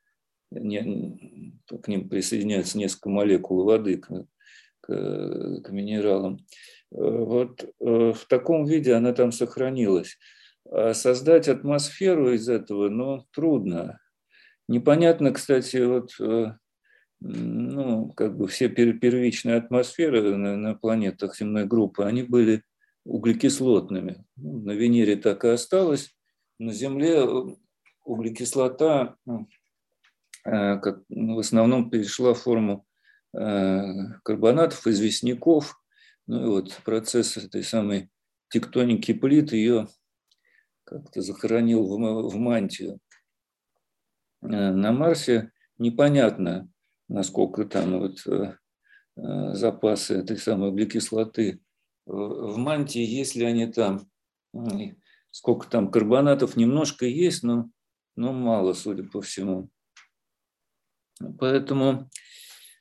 не, к ним присоединяются несколько молекул воды к, к, к минералам. Э, вот э, в таком виде она там сохранилась. А создать атмосферу из этого, ну, трудно. Непонятно, кстати, вот, э, ну, как бы все первичные атмосферы на, на планетах земной группы, они были углекислотными. Ну, на Венере так и осталось. На Земле углекислота как, ну, в основном перешла в форму э, карбонатов, известняков. Ну и вот процесс этой самой тектоники плит ее как-то захоронил в, в мантию. Э, на Марсе непонятно, насколько там вот запасы этой самой углекислоты в мантии, если они там, сколько там карбонатов немножко есть, но, но мало, судя по всему. Поэтому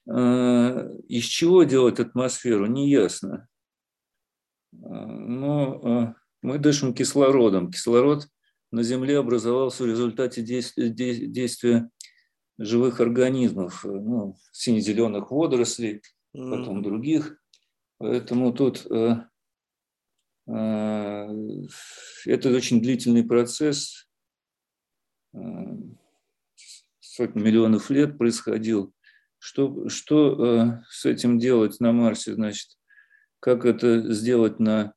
э, из чего делать атмосферу, не ясно. Э, но э, мы дышим кислородом. Кислород на Земле образовался в результате действия, действия живых организмов, ну, сине-зеленых водорослей, потом других. Поэтому тут э, э, это очень длительный процесс сотни миллионов лет происходил. Что, что э, с этим делать на Марсе, значит, как это сделать на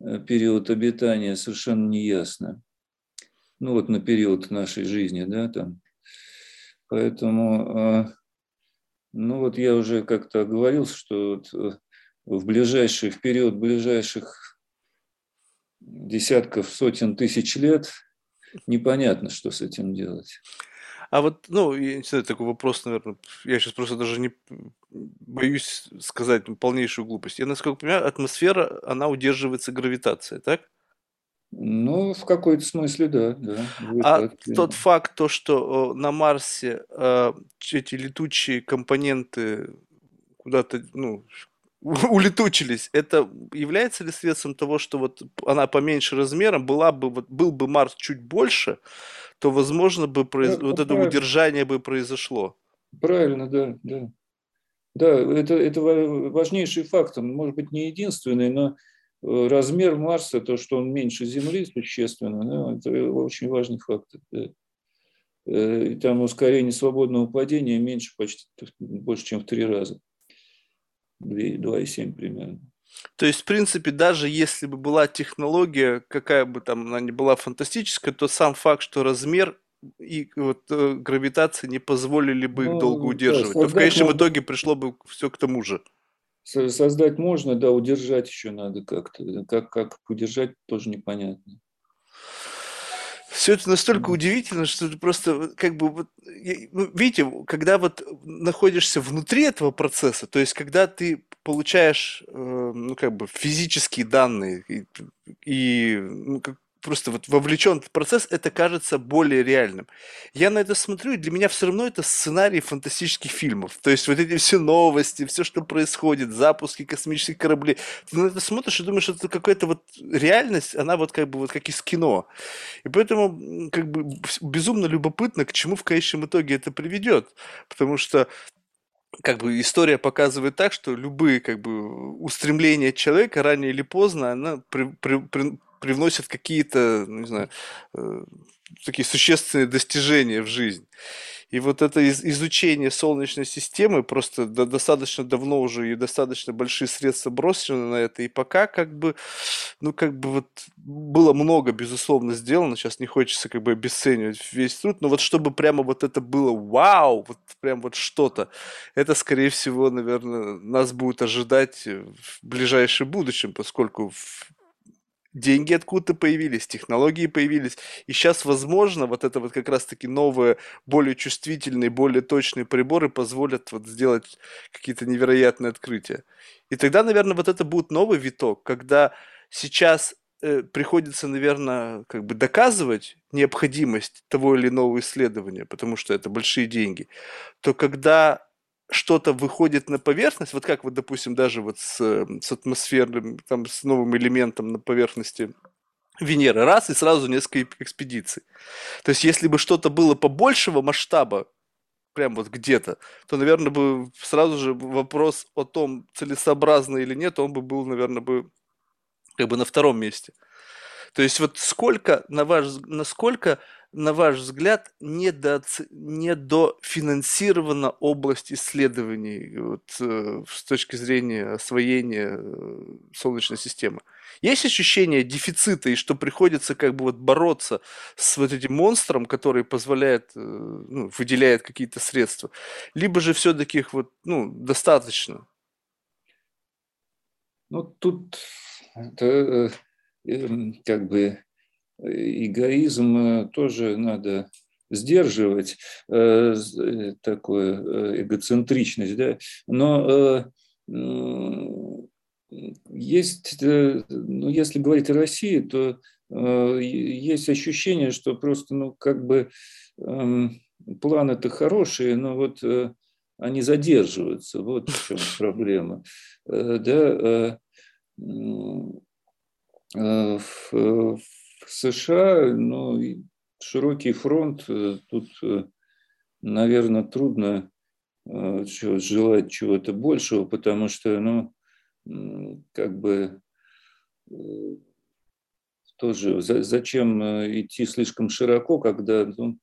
э, период обитания, совершенно не ясно. Ну вот на период нашей жизни, да, там. Поэтому, э, ну вот я уже как-то оговорился, что вот э, в ближайший, в период ближайших десятков, сотен тысяч лет непонятно, что с этим делать. А вот, ну, я не знаю, такой вопрос, наверное, я сейчас просто даже не боюсь сказать полнейшую глупость. Я, насколько понимаю, атмосфера, она удерживается гравитацией, так? Ну, в какой-то смысле, да. да а тот факт, то, что на Марсе э, эти летучие компоненты куда-то, ну, улетучились, это является ли следствием того, что вот она поменьше размером, была бы, вот, был бы Марс чуть больше, то, возможно, бы произ... да, вот это удержание бы произошло? Правильно, да, да. Да, это, это важнейший фактор, может быть, не единственный, но э, размер Марса, то, что он меньше Земли существенно, да, это очень важный фактор. Да. Э, и там ускорение свободного падения меньше почти, больше, чем в три раза. 2,7 примерно. То есть, в принципе, даже если бы была технология, какая бы там она ни была фантастическая, то сам факт, что размер и вот э, гравитация не позволили бы их ну, долго удерживать, да, то в конечном можно... итоге пришло бы все к тому же. Создать можно, да, удержать еще надо как-то. Как, как удержать, тоже непонятно. Все это настолько удивительно, что это просто как бы вот, ну, видите, когда вот находишься внутри этого процесса, то есть когда ты получаешь э, ну как бы физические данные и, и ну, как, просто вот вовлечен в процесс, это кажется более реальным. Я на это смотрю, и для меня все равно это сценарий фантастических фильмов. То есть вот эти все новости, все, что происходит, запуски космических кораблей. Ты на это смотришь и думаешь, что это какая-то вот реальность, она вот как бы вот как из кино. И поэтому как бы безумно любопытно, к чему в конечном итоге это приведет. Потому что как бы история показывает так, что любые как бы устремления человека рано или поздно она при, при, при, привносят какие-то, ну, не знаю, э, такие существенные достижения в жизнь. И вот это из, изучение Солнечной системы, просто до, достаточно давно уже и достаточно большие средства бросены на это, и пока как бы, ну как бы вот было много, безусловно, сделано, сейчас не хочется как бы обесценивать весь труд, но вот чтобы прямо вот это было вау, вот прям вот что-то, это, скорее всего, наверное, нас будет ожидать в ближайшем будущем, поскольку деньги откуда-то появились, технологии появились. И сейчас, возможно, вот это вот как раз-таки новые, более чувствительные, более точные приборы позволят вот сделать какие-то невероятные открытия. И тогда, наверное, вот это будет новый виток, когда сейчас э, приходится, наверное, как бы доказывать необходимость того или иного исследования, потому что это большие деньги, то когда что-то выходит на поверхность, вот как вот, допустим, даже вот с, с атмосферным, там, с новым элементом на поверхности Венеры, раз, и сразу несколько экспедиций. То есть, если бы что-то было побольшего масштаба, прям вот где-то, то, наверное, бы сразу же вопрос о том, целесообразно или нет, он бы был, наверное, бы как бы на втором месте. То есть вот сколько, на ваш, насколько на ваш взгляд, недооц... недофинансирована область исследований вот, э, с точки зрения освоения э, Солнечной системы? Есть ощущение дефицита и что приходится как бы вот бороться с вот этим монстром, который позволяет, э, ну, выделяет какие-то средства? Либо же все-таки их вот, ну, достаточно? Ну, тут это, эм, как бы эгоизм э, тоже надо сдерживать, э, э, такую эгоцентричность, да, но есть, ну, если говорить о России, то есть ощущение, что просто, ну, как бы эм, планы-то хорошие, но вот они задерживаются, вот в чем проблема. Да, в США, ну, широкий фронт, э, тут, э, наверное, трудно э, желать чего-то большего, потому что, ну, как бы тоже зачем идти слишком широко, когда ну,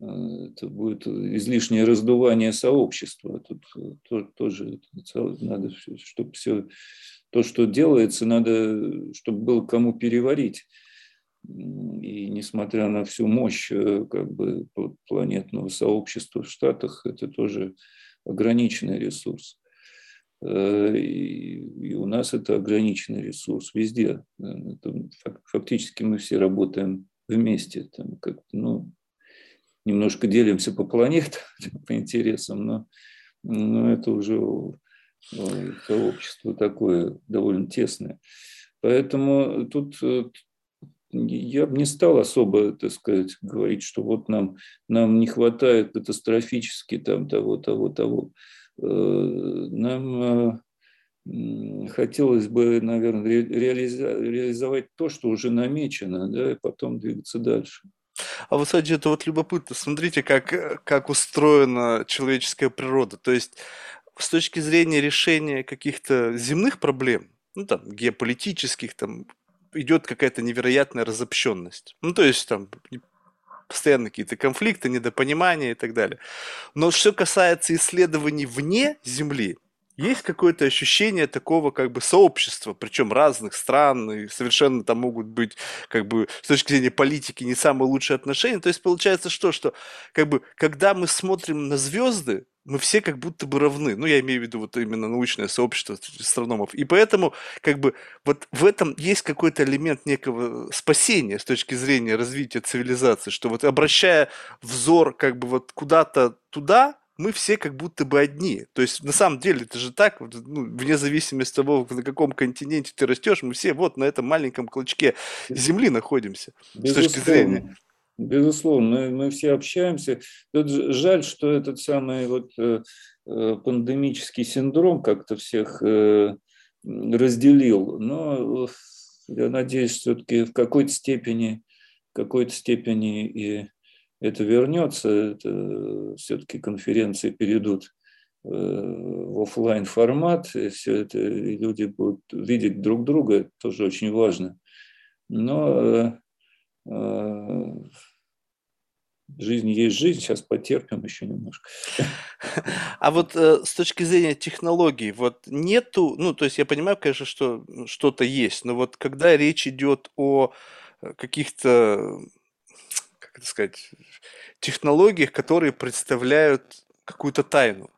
это будет излишнее раздувание сообщества. Тут тоже надо, чтобы все то, что делается, надо, чтобы было кому переварить. И несмотря на всю мощь э, как бы, планетного сообщества в Штатах, это тоже ограниченный ресурс. Э, и, у нас это ограниченный ресурс везде. Это, фактически мы все работаем вместе. Там как ну, немножко делимся по планетам, по интересам, но, но это уже сообщество такое довольно тесное. Поэтому тут я бы не стал особо, так сказать, говорить, что вот нам, нам не хватает катастрофически там того, того, того. Э, нам хотелось бы, наверное, реализовать то, что уже намечено, да, и потом двигаться дальше. А вот, кстати, это вот любопытно. Смотрите, как, как устроена человеческая природа. То есть с точки зрения решения каких-то земных проблем, ну там геополитических, там идет какая-то невероятная разобщенность. Ну то есть там постоянно какие-то конфликты, недопонимания и так далее. Но что касается исследований вне Земли, есть какое-то ощущение такого как бы сообщества, причем разных стран, и совершенно там могут быть как бы с точки зрения политики не самые лучшие отношения. То есть получается что, что как бы когда мы смотрим на звезды, мы все как будто бы равны. Ну, я имею в виду вот именно научное сообщество астрономов. И поэтому, как бы, вот в этом есть какой-то элемент некого спасения с точки зрения развития цивилизации, что вот обращая взор как бы вот куда-то туда, мы все как будто бы одни. То есть, на самом деле, это же так, ну, вне зависимости от того, на каком континенте ты растешь, мы все вот на этом маленьком клочке земли находимся. Безусловно. С точки зрения. Безусловно, мы, все общаемся. Тут жаль, что этот самый вот э, э пандемический синдром как-то всех э, разделил. Но я надеюсь, все-таки в какой-то степени, в какой-то степени и это вернется, это все-таки конференции перейдут в офлайн формат, и все это и люди будут видеть друг друга, это тоже очень важно. Но жизнь есть жизнь, сейчас потерпим еще немножко. А вот э, с точки зрения технологий, вот нету, ну, то есть я понимаю, конечно, что что-то есть, но вот когда речь идет о каких-то это сказать, технологиях, которые представляют какую-то тайну.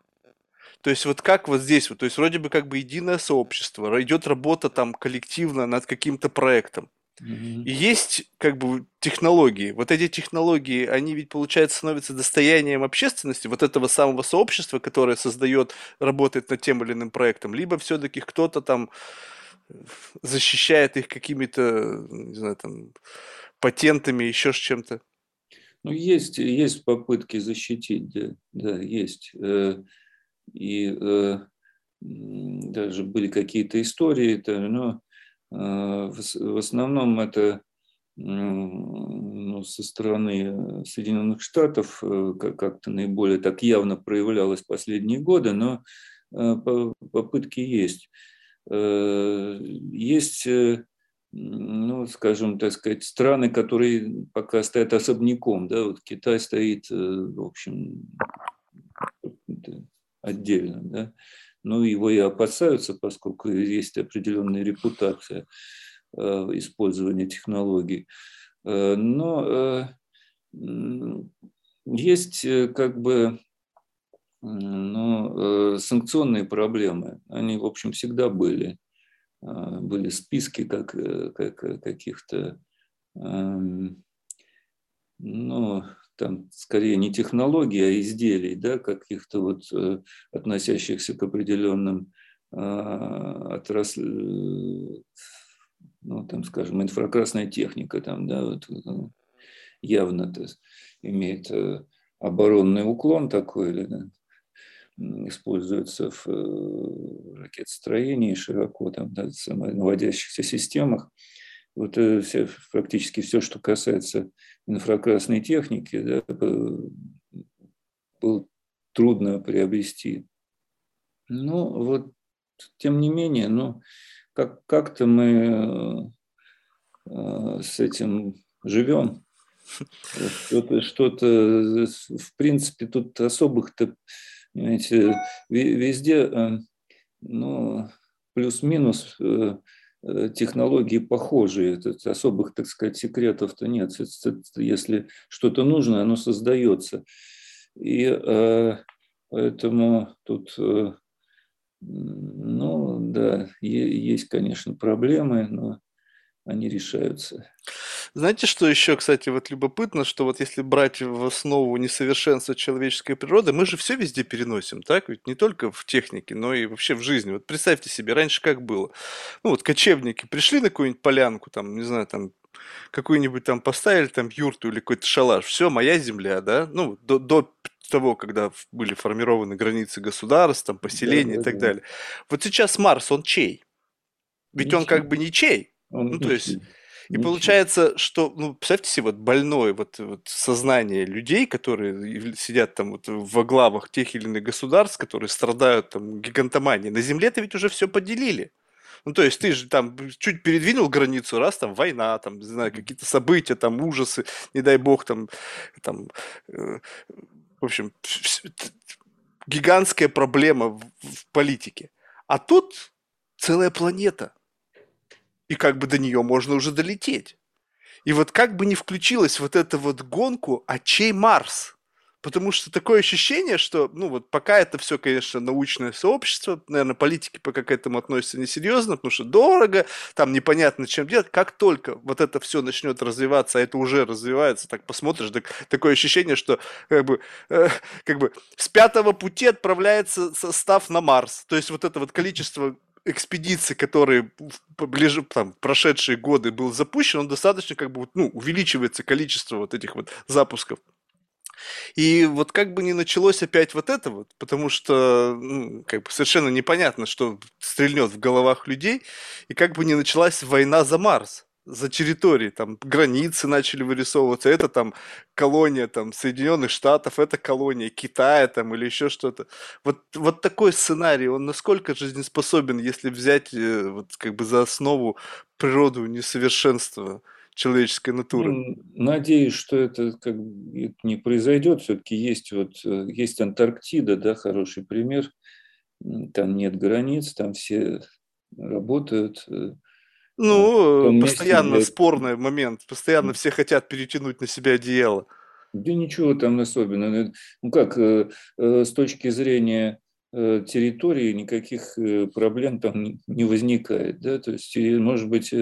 То есть вот как вот здесь, вот, то есть вроде бы как бы единое сообщество, идет работа там коллективно над каким-то проектом. Mm-hmm. И есть как бы технологии. Вот эти технологии, они ведь, получается, становятся достоянием общественности, вот этого самого сообщества, которое создает, работает над тем или иным проектом, либо все-таки кто-то там защищает их какими-то, не знаю, там, патентами, еще с чем-то. Ну, есть, есть попытки защитить, да, да есть. Э, и э, даже были какие-то истории, но э, в основном это ну, со стороны Соединенных Штатов как-то наиболее так явно проявлялось последние годы, но попытки есть. Есть ну, скажем, так сказать, страны, которые пока стоят особняком, да, вот Китай стоит, э, в общем, отдельно, да, но его и опасаются, поскольку есть определенная репутация э, использования технологий. Э, но есть как бы ну, санкционные проблемы, они, в общем, всегда были. Были списки как, э, как э, каких-то, эм, ну, там скорее не технологий, а изделий, да, каких-то вот э, относящихся к определенным а, отраслям, ну, там, скажем, инфракрасная техника, там, да, вот, явно -то имеет оборонный уклон такой, или, да, используется в э, ракетостроении широко, там, да, в наводящихся системах. Вот э, все, практически все, что касается инфракрасной техники, да, было трудно приобрести. Ну, вот, тем не менее, ну, как, как-то мы э, с этим живем. Что-то, что-то, в принципе, тут особых-то Понимаете, везде э, ну, плюс-минус э, э, технологии похожие, особых, так сказать, секретов-то нет. Если что-то нужно, оно создается. И поэтому тут, ну да, есть, конечно, проблемы, но они решаются. Знаете, что еще, кстати, вот любопытно, что вот если брать в основу несовершенство человеческой природы, мы же все везде переносим, так? Ведь не только в технике, но и вообще в жизни. Вот представьте себе, раньше как было? Ну вот кочевники пришли на какую-нибудь полянку, там, не знаю, там какую-нибудь там поставили там юрту или какой-то шалаш, все, моя земля, да, ну, до, до того, когда были формированы границы государств, там, поселений да, и так да. далее. Вот сейчас Марс, он чей? Ведь ничей. он как бы ничей. Он ну, ничей. то есть... И Ничего. получается, что, ну, представьте себе, вот больное вот, вот сознание людей, которые сидят там вот во главах тех или иных государств, которые страдают там гигантоманией. На Земле-то ведь уже все поделили. Ну, то есть ты же там чуть передвинул границу, раз там война, там, не знаю, какие-то события, там ужасы, не дай бог, там, там э, в общем, гигантская проблема в, в политике. А тут целая планета. И как бы до нее можно уже долететь. И вот как бы не включилась вот эта вот гонку, а чей Марс? Потому что такое ощущение, что, ну вот пока это все, конечно, научное сообщество, наверное, политики пока к этому относятся несерьезно, потому что дорого, там непонятно, чем делать. Как только вот это все начнет развиваться, а это уже развивается, так посмотришь, так, такое ощущение, что как бы, э, как бы с пятого пути отправляется состав на Марс. То есть вот это вот количество экспедиций, которые ближе, там, прошедшие годы был запущен, он достаточно как бы ну, увеличивается количество вот этих вот запусков. И вот как бы не началось опять вот это вот, потому что ну, как бы совершенно непонятно, что стрельнет в головах людей, и как бы не началась война за Марс за территории, там границы начали вырисовываться, это там колония там Соединенных Штатов, это колония Китая там или еще что-то. Вот, вот такой сценарий, он насколько жизнеспособен, если взять э, вот как бы за основу природу несовершенства? человеческой натуры. Ну, надеюсь, что это как бы не произойдет. Все-таки есть вот э, есть Антарктида, да, хороший пример. Там нет границ, там все работают. Э, ну, постоянно месте, спорный момент, постоянно все хотят перетянуть на себя одеяло. Да ничего там особенного. Ну как, э, с точки зрения территории никаких проблем там не возникает. Да? То есть, может быть,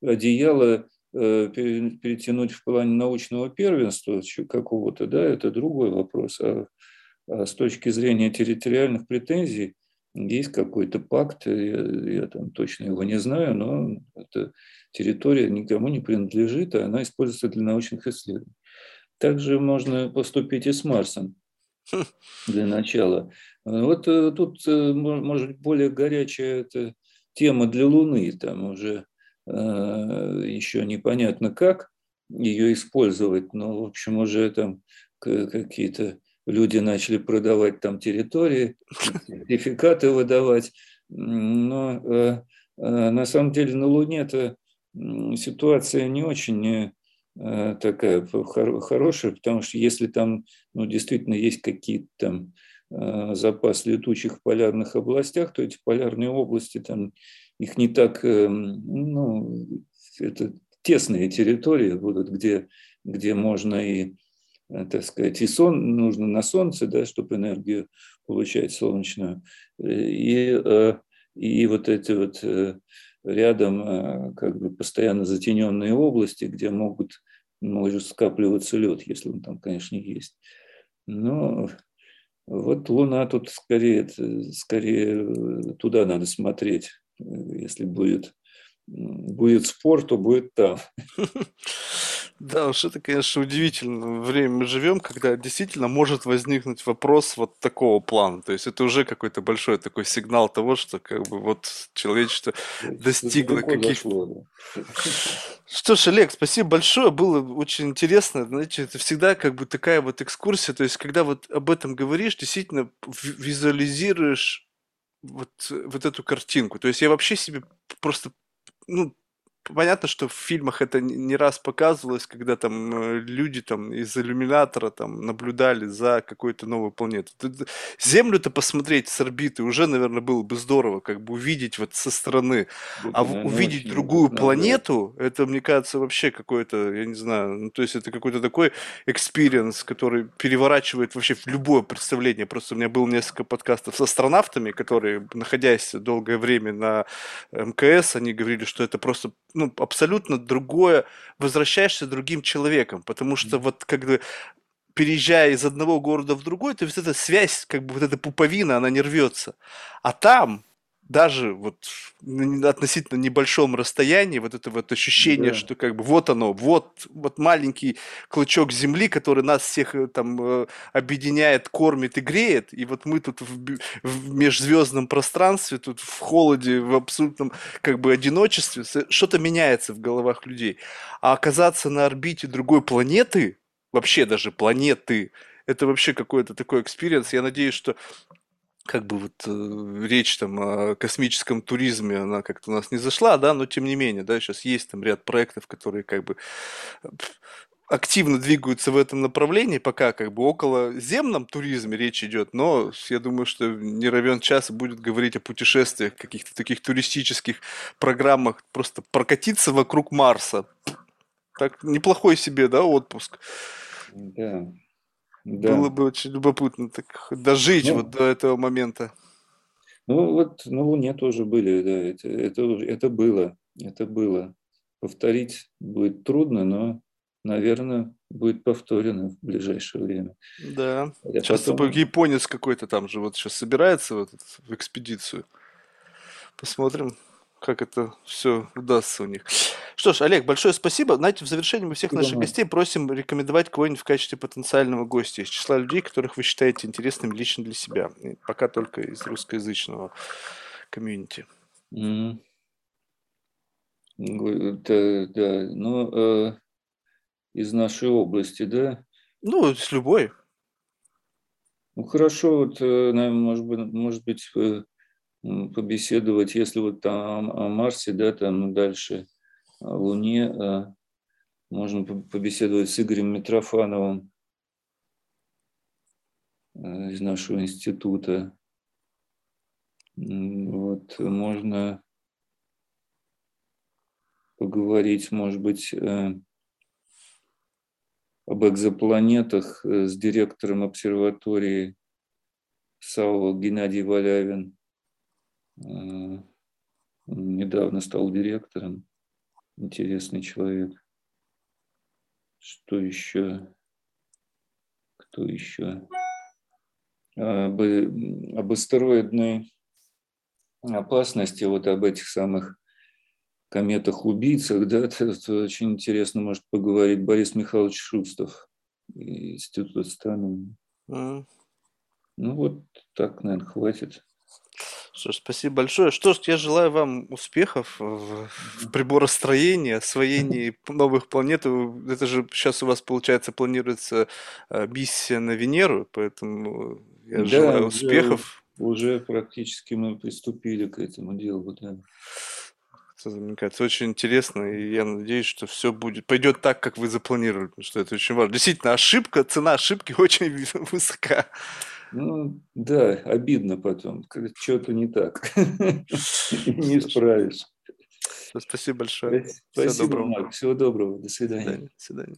одеяло Э, перетянуть в плане научного первенства какого-то, да, это другой вопрос. А, а с точки зрения территориальных претензий есть какой-то пакт, я, я там точно его не знаю, но эта территория никому не принадлежит, а она используется для научных исследований. Также можно поступить и с Марсом для начала. Вот э, тут, э, может более горячая эта тема для Луны, там уже Э, еще непонятно как ее использовать, но, в общем, уже там какие-то люди начали продавать там территории, сертификаты выдавать. Но э, э, на самом деле на Луне это ситуация не очень такая хорошая, потому что если там ну, действительно есть какие-то там запас летучих в полярных областях, то эти полярные области там их не так, эм, ну, это тесные территории будут, где, где можно и, э, так сказать, и сон, нужно на солнце, да, чтобы энергию получать солнечную, и, э, и вот эти вот э, рядом как бы постоянно затененные области, где могут, может скапливаться лед, если он там, конечно, есть. Но вот Луна тут скорее, скорее туда надо смотреть если будет, будет спор, то будет там. Да уж, это, конечно, удивительно время мы живем, когда действительно может возникнуть вопрос вот такого плана. То есть это уже какой-то большой такой сигнал того, что как бы вот человечество достигло каких-то... Что ж, Олег, спасибо большое, было очень интересно. Знаете, это всегда как бы такая вот экскурсия. То есть, когда вот об этом говоришь, действительно визуализируешь вот, вот эту картинку. То есть я вообще себе просто, ну, понятно, что в фильмах это не раз показывалось, когда там э, люди там из иллюминатора там наблюдали за какой-то новой планетой. Землю-то посмотреть с орбиты уже, наверное, было бы здорово, как бы увидеть вот со стороны. Это, а наверное, увидеть другую планету, да. это, мне кажется, вообще какой-то, я не знаю, ну, то есть это какой-то такой experience, который переворачивает вообще любое представление. Просто у меня было несколько подкастов с астронавтами, которые, находясь долгое время на МКС, они говорили, что это просто ну, абсолютно другое, возвращаешься другим человеком, потому что вот как бы переезжая из одного города в другой, то есть эта связь, как бы вот эта пуповина, она не рвется. А там даже вот на относительно небольшом расстоянии вот это вот ощущение, да. что как бы вот оно, вот, вот маленький клочок земли, который нас всех э, там э, объединяет, кормит и греет, и вот мы тут в, в межзвездном пространстве, тут в холоде, в абсолютном как бы одиночестве, что-то меняется в головах людей. А оказаться на орбите другой планеты, вообще даже планеты, это вообще какой-то такой experience. Я надеюсь, что как бы вот э, речь там о космическом туризме, она как-то у нас не зашла, да, но тем не менее, да, сейчас есть там ряд проектов, которые как бы активно двигаются в этом направлении, пока как бы около земном туризме речь идет, но я думаю, что не равен час будет говорить о путешествиях, каких-то таких туристических программах, просто прокатиться вокруг Марса. Так неплохой себе, да, отпуск. Да, да. Было бы очень любопытно так дожить ну, вот до этого момента. Ну вот на Луне тоже были, да, это, это, это было, это было. Повторить будет трудно, но, наверное, будет повторено в ближайшее время. Да. А сейчас потом... японец какой-то там же вот сейчас собирается в, этот, в экспедицию. Посмотрим, как это все удастся у них. Что ж, Олег, большое спасибо. Знаете, в завершении мы всех наших гостей просим рекомендовать кого-нибудь в качестве потенциального гостя из числа людей, которых вы считаете интересными лично для себя. И пока только из русскоязычного комьюнити. Mm. Да, да. Ну, э, из нашей области, да? Ну, с любой. Ну, хорошо, вот, э, наверное, может быть, может быть э, побеседовать, если вот там о Марсе, да, там дальше Луне, э, можно побеседовать с Игорем Митрофановым э, из нашего института. Вот, можно поговорить, может быть, э, об экзопланетах с директором обсерватории САО Геннадий Валявин. Недавно стал директором интересный человек. Что еще? Кто еще? Об, об астероидной опасности, вот об этих самых кометах-убийцах, да, это, очень интересно может поговорить Борис Михайлович Шустов, Институт астрономии. Mm. Ну вот так, наверное, хватит. Что ж, спасибо большое. Что ж, я желаю вам успехов в, в приборостроении, освоении новых планет. Это же сейчас у вас, получается, планируется э, миссия на Венеру, поэтому я да, желаю успехов. Уже, уже практически мы приступили к этому делу, да. Мне кажется, очень интересно, и я надеюсь, что все будет, пойдет так, как вы запланировали, что это очень важно. Действительно, ошибка, цена ошибки очень высока. Ну, да, обидно потом, что-то не так. Не исправишь. Спасибо большое. Спасибо, Марк. Всего доброго. До свидания. До свидания.